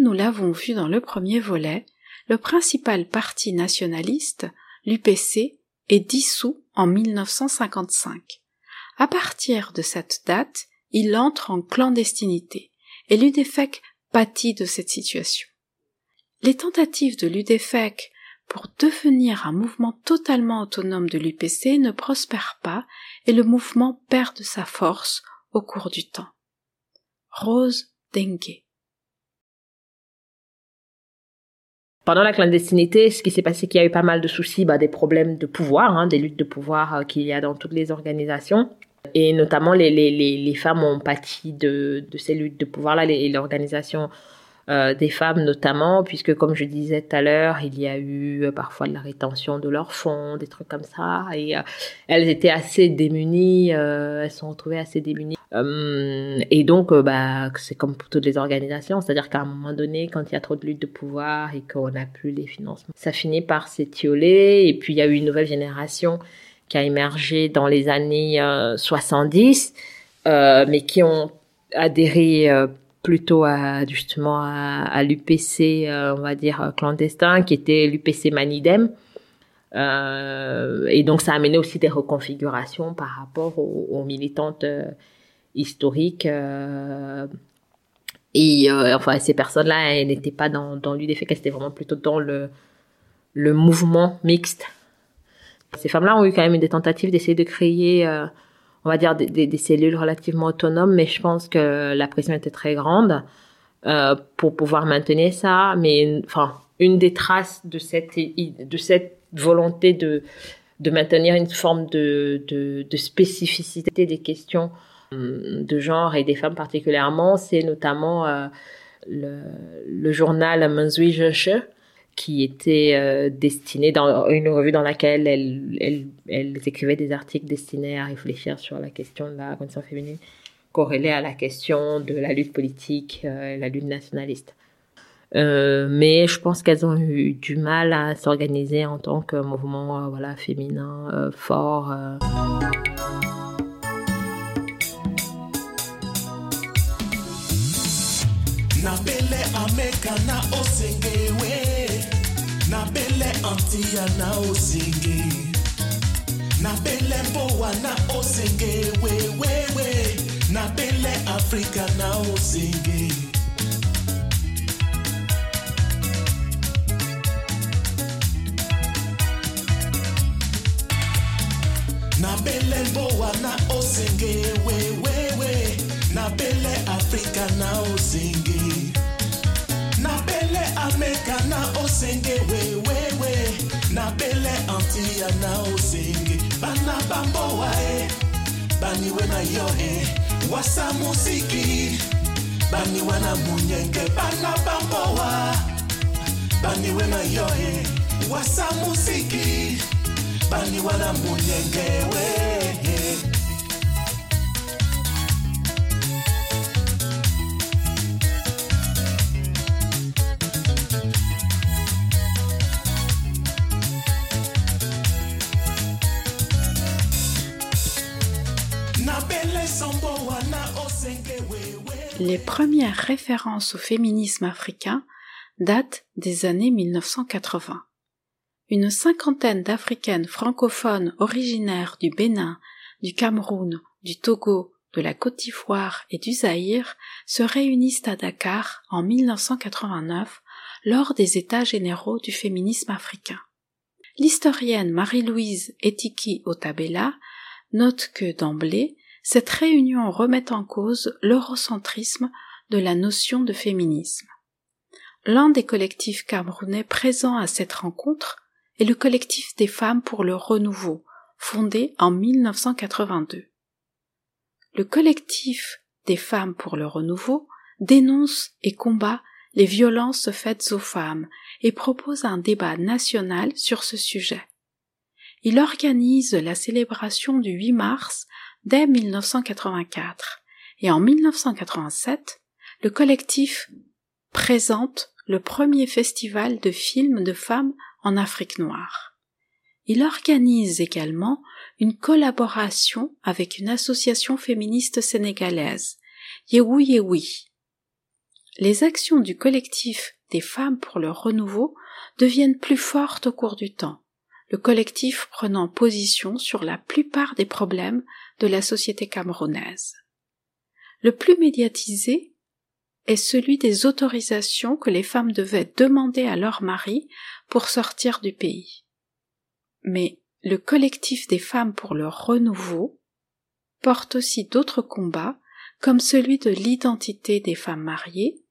Nous l'avons vu dans le premier volet, le principal parti nationaliste, l'UPC, est dissous en 1955. À partir de cette date, il entre en clandestinité et l'UDFEC pâtit de cette situation. Les tentatives de l'UDFEC pour devenir un mouvement totalement autonome de l'UPC ne prospèrent pas et le mouvement perd de sa force au cours du temps. Rose Dengue. Pendant la clandestinité, ce qui s'est passé, qu'il y a eu pas mal de soucis, bah, des problèmes de pouvoir, hein, des luttes de pouvoir euh, qu'il y a dans toutes les organisations. Et notamment, les, les, les, femmes ont pâti de, de ces luttes de pouvoir-là, et l'organisation euh, des femmes notamment, puisque comme je disais tout à l'heure, il y a eu euh, parfois de la rétention de leurs fonds, des trucs comme ça, et euh, elles étaient assez démunies, euh, elles se sont retrouvées assez démunies. Euh, et donc, bah, c'est comme pour toutes les organisations, c'est-à-dire qu'à un moment donné, quand il y a trop de lutte de pouvoir et qu'on n'a plus les financements, ça finit par s'étioler. Et puis, il y a eu une nouvelle génération qui a émergé dans les années euh, 70, euh, mais qui ont adhéré plutôt à justement à, l'UPC, euh, on va dire clandestin, qui était l'UPC Manidem. Euh, et donc ça a amené aussi des reconfigurations par rapport aux, militantes euh, historiques. et enfin ces personnes-là, elles n'étaient pas dans, dans l'UDFEC, elles étaient vraiment plutôt dans le, le mouvement mixte. Ces femmes-là ont eu quand même des tentatives d'essayer de créer, on va dire, des, cellules relativement autonomes, mais je pense que la pression était très grande euh, pour pouvoir maintenir ça. Mais enfin, une des traces de cette, de cette volonté de, de maintenir une forme de, de, spécificité des questions hum, de genre et des femmes particulièrement, c'est notamment euh, le, le journal Menzui Jeche, qui était euh, destiné dans une revue dans laquelle elle, elle, elle écrivait des articles destinés à réfléchir sur la question de la condition féminine corrélée à la question de la lutte politique, euh, la lutte nationaliste. Euh, mais je pense qu'elles ont eu du mal à s'organiser en tant que mouvement euh, voilà, féminin bele anti ya na osenge na bele mbowa na we, we. na bele afrika na osenge na bele mbowa na we, we. na bele afrika na osenge na bele amerika na osinge, we na bele antia na osenge bana bambowa e. Baniwe na yo e wasa musiki baniwe na munyenge bana bambowa baniwe na yo e wasa musiki baniwe na munyenge we na Les premières références au féminisme africain datent des années 1980. Une cinquantaine d'Africaines francophones originaires du Bénin, du Cameroun, du Togo, de la Côte d'Ivoire et du Zaïre se réunissent à Dakar en 1989 lors des États généraux du féminisme africain. L'historienne Marie-Louise Etiki Otabella note que d'emblée, cette réunion remet en cause l'eurocentrisme de la notion de féminisme. L'un des collectifs camerounais présents à cette rencontre est le collectif des femmes pour le renouveau, fondé en 1982. Le collectif des femmes pour le renouveau dénonce et combat les violences faites aux femmes et propose un débat national sur ce sujet. Il organise la célébration du 8 mars dès 1984 et en 1987, le collectif présente le premier festival de films de femmes en Afrique noire. Il organise également une collaboration avec une association féministe sénégalaise, Yewi Yewi. Les actions du collectif des femmes pour le renouveau deviennent plus fortes au cours du temps, le collectif prenant position sur la plupart des problèmes de la société camerounaise. Le plus médiatisé est celui des autorisations que les femmes devaient demander à leur mari pour sortir du pays. Mais le collectif des femmes pour le renouveau porte aussi d'autres combats comme celui de l'identité des femmes mariées,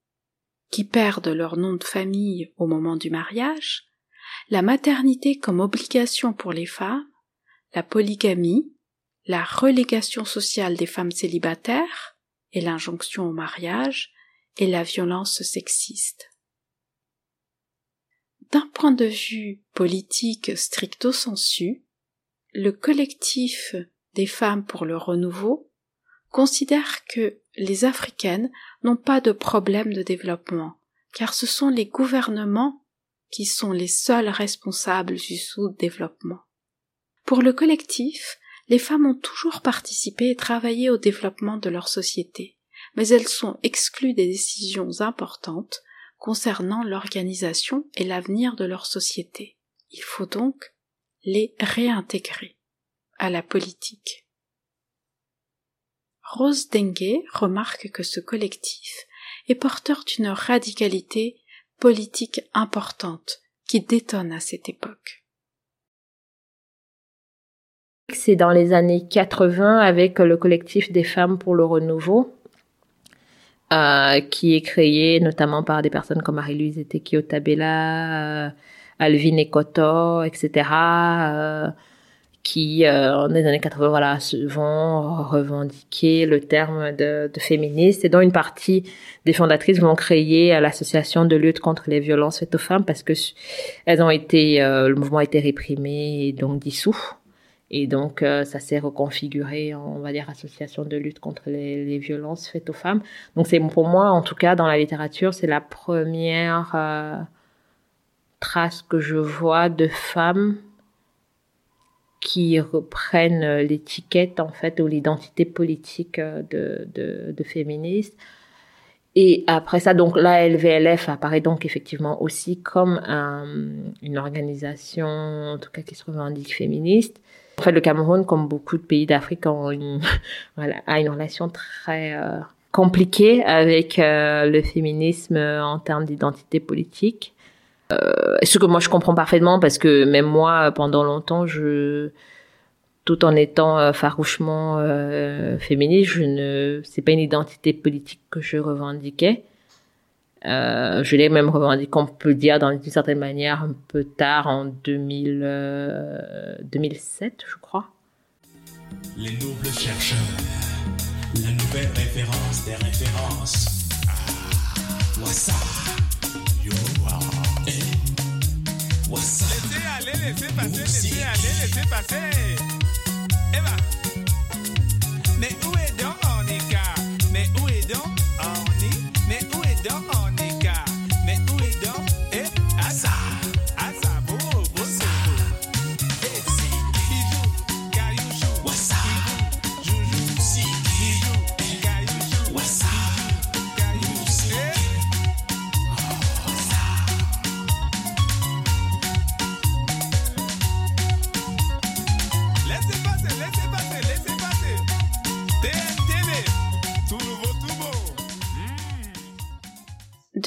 qui perdent leur nom de famille au moment du mariage, la maternité comme obligation pour les femmes, la polygamie, la relégation sociale des femmes célibataires et l'injonction au mariage et la violence sexiste. D'un point de vue politique stricto sensu, le collectif des femmes pour le renouveau considère que les Africaines n'ont pas de problème de développement, car ce sont les gouvernements qui sont les seuls responsables du sous-développement. Pour le collectif, les femmes ont toujours participé et travaillé au développement de leur société, mais elles sont exclues des décisions importantes concernant l'organisation et l'avenir de leur société. Il faut donc les réintégrer à la politique. Rose Dengue remarque que ce collectif est porteur d'une radicalité politique importante qui détonne à cette époque. C'est dans les années 80 avec le collectif des femmes pour le renouveau, euh, qui est créé notamment par des personnes comme Marie-Louise Etekio Tabela, euh, Alvin Ekoto, etc., euh, qui, euh, dans les années 80, voilà, vont revendiquer le terme de, de féministe et dont une partie des fondatrices vont créer l'association de lutte contre les violences faites aux femmes parce que elles ont été, euh, le mouvement a été réprimé et donc dissous. Et donc, euh, ça s'est reconfiguré en, on va dire, association de lutte contre les, violences faites aux femmes. Donc, c'est pour moi, en tout cas, dans la littérature, c'est la première euh, trace que je vois de femmes qui reprennent l'étiquette, en fait, ou l'identité politique euh, de, de, féministe. Et après ça, donc la LVLF apparaît donc effectivement aussi comme un- une organisation, en tout cas qui se revendique féministe. En fait, le Cameroun, comme beaucoup de pays d'Afrique, voilà, a une relation très euh, compliquée avec euh, le féminisme en termes d'identité politique. Euh, ce que moi je comprends parfaitement parce que même moi, pendant longtemps, je tout en étant euh, farouchement euh, féministe, je ne, c'est pas une identité politique que je revendiquais. Euh, je l'ai même revendiqué, on peut dire, dans- d'une certaine manière, un peu tard, en 2000, euh, 2007, je crois. Les nobles chercheurs, la nouvelle référence des références. Ah, Wassa, yo, ah, eh, Wassa. Laissez aller, laissez passer, laissez aller, laissez passer. Eva. Mais où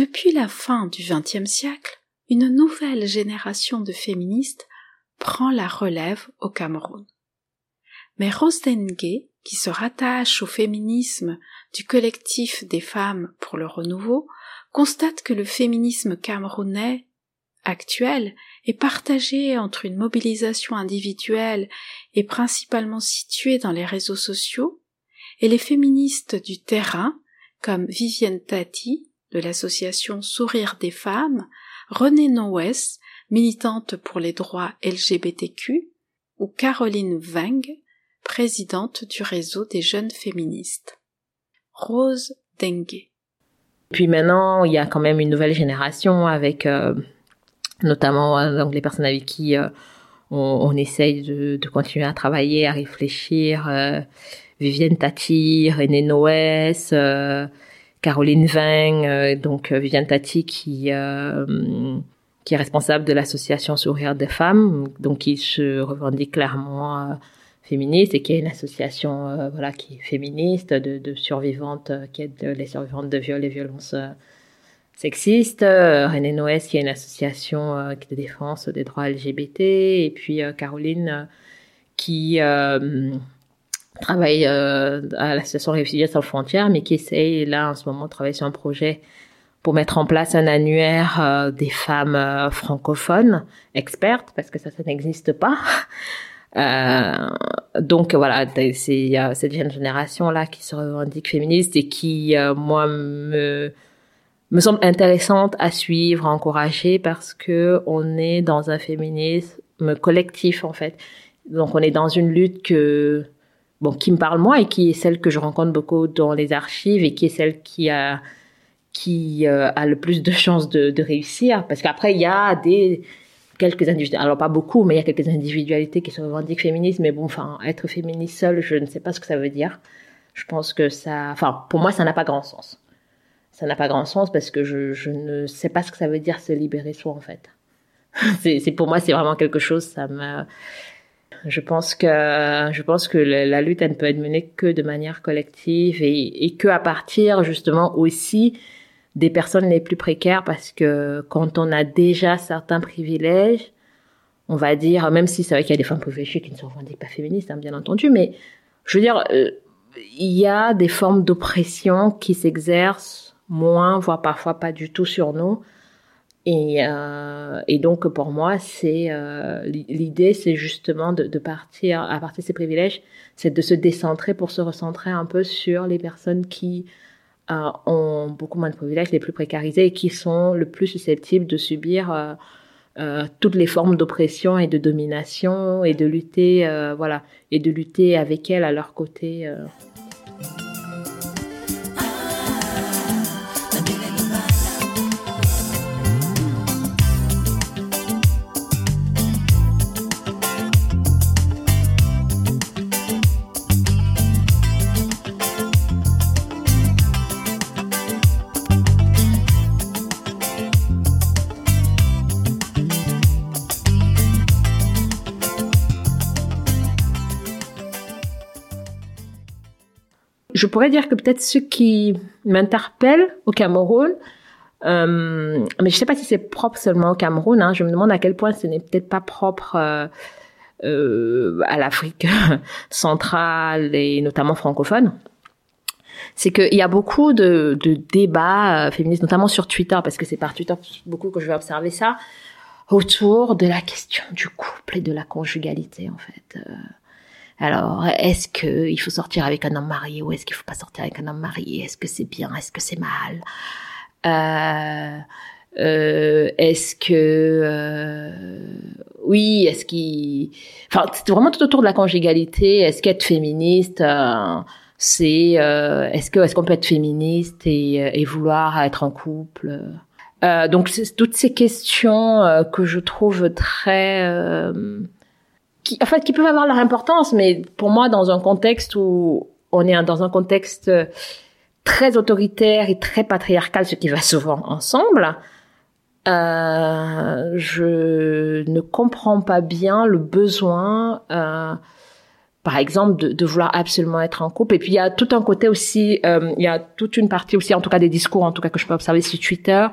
Depuis la fin du XXe siècle, une nouvelle génération de féministes prend la relève au Cameroun. Mais Rose Dengue, qui se rattache au féminisme du collectif des femmes pour le renouveau, constate que le féminisme camerounais actuel est partagé entre une mobilisation individuelle et principalement située dans les réseaux sociaux et les féministes du terrain comme Vivienne Tati de l'association Sourire des femmes, Renée Nowes, militante pour les droits LGBTQ, ou Caroline Weng, présidente du réseau des jeunes féministes. Rose Dengue. Puis maintenant, il y a quand même une nouvelle génération avec euh, notamment euh, donc les personnes avec qui euh, on, essaye de, continuer à travailler, à réfléchir. Vivienne Tati, René Noès, Caroline Ving, euh, donc euh, Vivienne Tati qui euh, qui est responsable de l'association Sourire des femmes, donc qui se revendique clairement féministe et qui est une association euh, voilà qui est féministe de, de survivantes qui aide les survivantes de viols et violences sexistes. René Noès qui est une association euh, de défense des droits LGBT et puis Caroline qui travaille euh, à l'association Réfugiés sans frontières mais qui essaye là en ce moment de travailler sur un projet pour mettre en place un annuaire euh, des femmes euh, francophones expertes parce que ça ça n'existe pas. Euh, donc voilà, c'est cette jeune génération là qui se revendique féministe et qui moi me me semble intéressante à suivre, à encourager parce que on est dans un féminisme collectif en fait. Donc on est dans une lutte que bon qui me parle moi et qui est celle que je rencontre beaucoup dans les archives et qui est celle qui a qui euh, a le plus de chances de, réussir. Parce qu'après il y a des quelques individus alors pas beaucoup mais il y a quelques individualités qui se revendiquent féministes. Mais bon enfin être féministe seule je ne sais pas ce que ça veut dire. Je pense que ça enfin pour moi ça n'a pas grand sens. Ça n'a pas grand sens parce que je, je ne sais pas ce que ça veut dire se libérer soi en fait. C'est pour moi c'est vraiment quelque chose ça me je pense que je pense que la, lutte elle ne peut être menée que de manière collective et, et que à partir justement aussi des personnes les plus précaires parce que quand on a déjà certains privilèges, on va dire, même si c'est vrai qu'il y a des femmes privilégiées qui ne se revendiquent pas féministes, hein, bien entendu, mais je veux dire, euh, il y a des formes d'oppression qui s'exercent moins, voire parfois pas du tout sur nous. Et, euh, et donc pour moi, c'est euh, l'idée, c'est justement de, partir à partir de ces privilèges, c'est de se décentrer pour se recentrer un peu sur les personnes qui euh, ont beaucoup moins de privilèges, les plus précarisés et qui sont le plus susceptibles de subir toutes les formes d'oppression et de domination et de lutter, voilà, et de lutter avec elles à leur côté. Je pourrais dire que peut-être ce qui m'interpelle au Cameroun, euh, mais je sais pas si c'est propre seulement au Cameroun. Hein, je me demande à quel point ce n'est peut-être pas propre euh, euh, à l'Afrique centrale et notamment francophone, c'est qu'il y a beaucoup de, de débats féministes, notamment sur Twitter, parce que c'est par Twitter beaucoup que je vais observer ça, autour de la question du couple et de la conjugalité, en fait. Alors, est-ce que il faut sortir avec un homme marié ou est-ce qu'il faut pas sortir avec un homme marié? Est-ce que c'est bien? Est-ce que c'est mal? Euh, euh, Est-ce que euh, oui Est-ce qu'il Enfin, c'est vraiment tout autour de la conjugalité. Est-ce qu'être féministe euh, c'est euh, est-ce que est-ce qu'on peut être féministe et, euh, et vouloir être en couple? Donc toutes ces questions que je trouve très qui en fait qui peuvent avoir leur importance mais pour moi dans un contexte où on est dans un contexte euh, très autoritaire et très patriarcal ce qui va souvent ensemble euh, je ne comprends pas bien le besoin euh, par exemple, de, de vouloir absolument être en couple. Et puis il y a tout un côté aussi, euh, il y a toute une partie aussi, en tout cas des discours, en tout cas que je peux observer sur Twitter,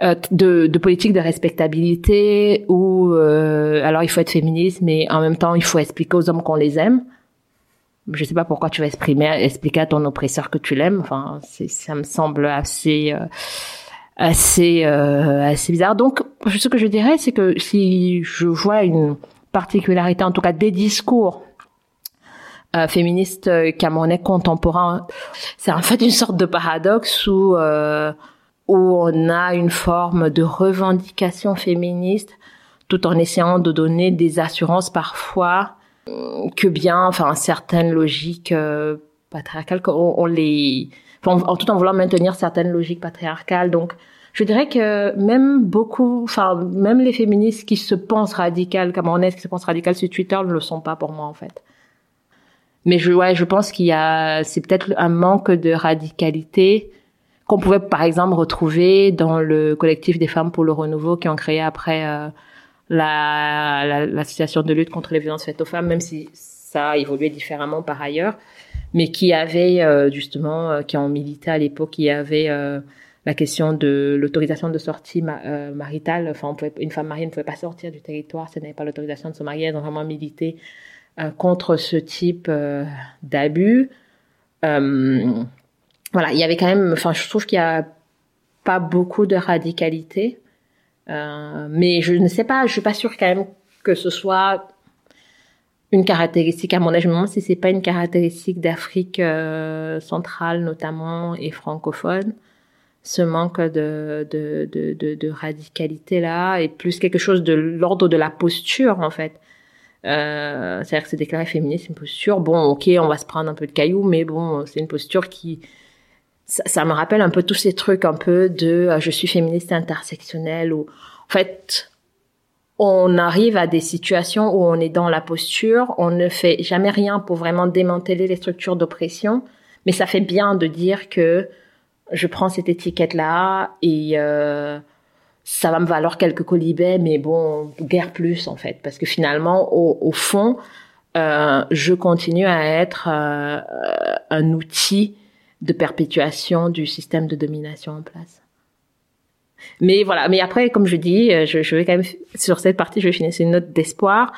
de, de politique de respectabilité où euh, alors il faut être féministe, mais en même temps il faut expliquer aux hommes qu'on les aime. Je sais pas pourquoi tu vas exprimer, expliquer à ton oppresseur que tu l'aimes. Enfin, ça me semble assez. euh, assez euh, assez bizarre. Donc, ce que je dirais, c'est que si je vois une particularité, en tout cas des discours euh, féministes euh, camerounais contemporains, c'est en fait une sorte de paradoxe où euh, où on a une forme de revendication féministe tout en essayant de donner des assurances parfois euh, que bien, enfin certaines logiques euh, patriarcales, on, on les, enfin, en, tout en voulant maintenir certaines logiques patriarcales. Donc, je dirais que même beaucoup, enfin même les féministes qui se pensent radicales, camerounaises qui se pensent radicales sur Twitter ne le sont pas pour moi en fait. Mais je, ouais, je pense qu'il y a, c'est peut-être un manque de radicalité qu'on pouvait par exemple retrouver dans le collectif des femmes pour le renouveau qui ont créé après euh, la, la- l'association de lutte contre les violences faites aux femmes, même si ça a évolué différemment par ailleurs, mais qui avait euh, justement, euh, qui ont milité à l'époque, qui avait euh, la question de l'autorisation de sortie ma- maritale. Enfin, une femme mariée ne pouvait pas sortir du territoire si elle n'avait pas l'autorisation de se marier. Elles ont vraiment milité contre ce type d'abus. Voilà, il y avait quand même, enfin, je trouve qu'il y a pas beaucoup de radicalité, Euh, mais je ne sais pas, je suis pas sûre quand même que ce soit une caractéristique à mon âge. Je me demande si c'est pas une caractéristique d'Afrique euh, centrale notamment et francophone, ce manque de de, de, de, radicalité là, et plus quelque chose de l'ordre de la posture en fait. Euh, c'est-à-dire que c'est déclaré féministe, c'est une posture. Bon, ok, on va se prendre un peu de cailloux, mais bon, c'est une posture qui ça, me rappelle un peu tous ces trucs un peu de euh, je suis féministe intersectionnelle ou en fait on arrive à des situations où on est dans la posture, on ne fait jamais rien pour vraiment démanteler les structures d'oppression, mais ça fait bien de dire que je prends cette étiquette là et euh, ça va me valoir quelques colibets, mais bon, guère plus en fait, parce que finalement au, fond euh, je continue à être un outil de perpétuation du système de domination en place. Mais voilà, mais après, comme je dis, euh, je, je vais quand même, sur cette partie, je vais finir sur une note d'espoir.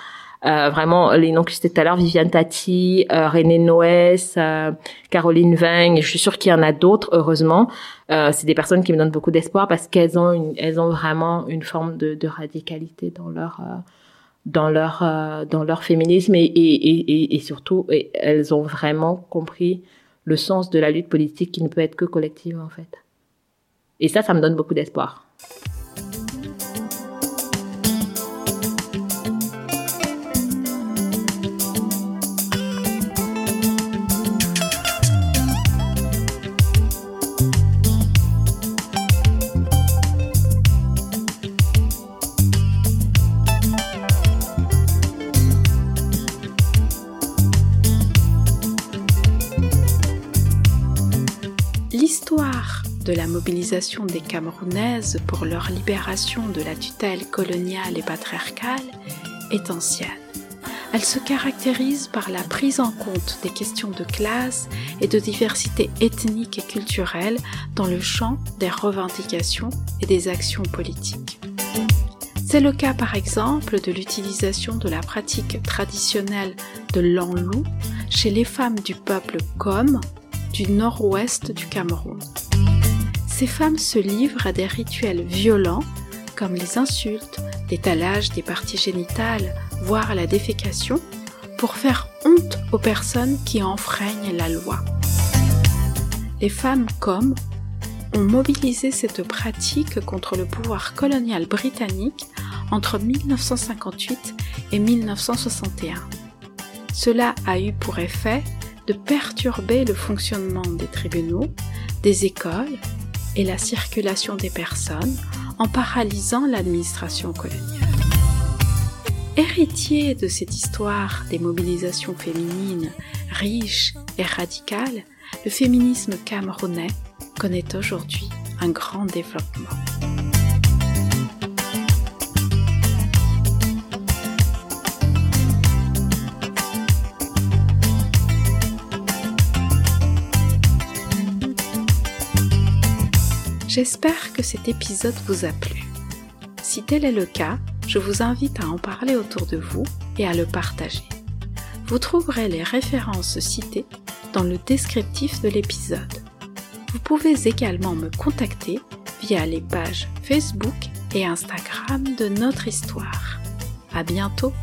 Euh, vraiment, les noms que je citais tout à l'heure, Viviane Tati, euh, René Noès, euh, Caroline Ving, je suis sûre qu'il y en a d'autres, heureusement. Euh, c'est des personnes qui me donnent beaucoup d'espoir parce qu'elles ont une, elles ont vraiment une forme de, de radicalité dans leur, dans leur, euh, dans leur féminisme et, et, et- et surtout, et elles ont vraiment compris le sens de la lutte politique qui ne peut être que collective, en fait. Et ça, ça me donne beaucoup d'espoir. Mobilisation des Camerounaises pour leur libération de la tutelle coloniale et patriarcale est ancienne. Elle se caractérise par la prise en compte des questions de classe et de diversité ethnique et culturelle dans le champ des revendications et des actions politiques. C'est le cas par exemple de l'utilisation de la pratique traditionnelle de l'enlou chez les femmes du peuple Kom du nord-ouest du Cameroun. Ces femmes se livrent à des rituels violents comme les insultes, l'étalage des parties génitales, voire la défécation, pour faire honte aux personnes qui enfreignent la loi. Les femmes comme ont mobilisé cette pratique contre le pouvoir colonial britannique entre 1958 et 1961. Cela a eu pour effet de perturber le fonctionnement des tribunaux, des écoles et la circulation des personnes en paralysant l'administration coloniale. Héritier de cette histoire des mobilisations féminines riches et radicales, le féminisme camerounais connaît aujourd'hui un grand développement. J'espère que cet épisode vous a plu. Si tel est le cas, je vous invite à en parler autour de vous et à le partager. Vous trouverez les références citées dans le descriptif de l'épisode. Vous pouvez également me contacter via les pages Facebook et Instagram de notre histoire. À bientôt!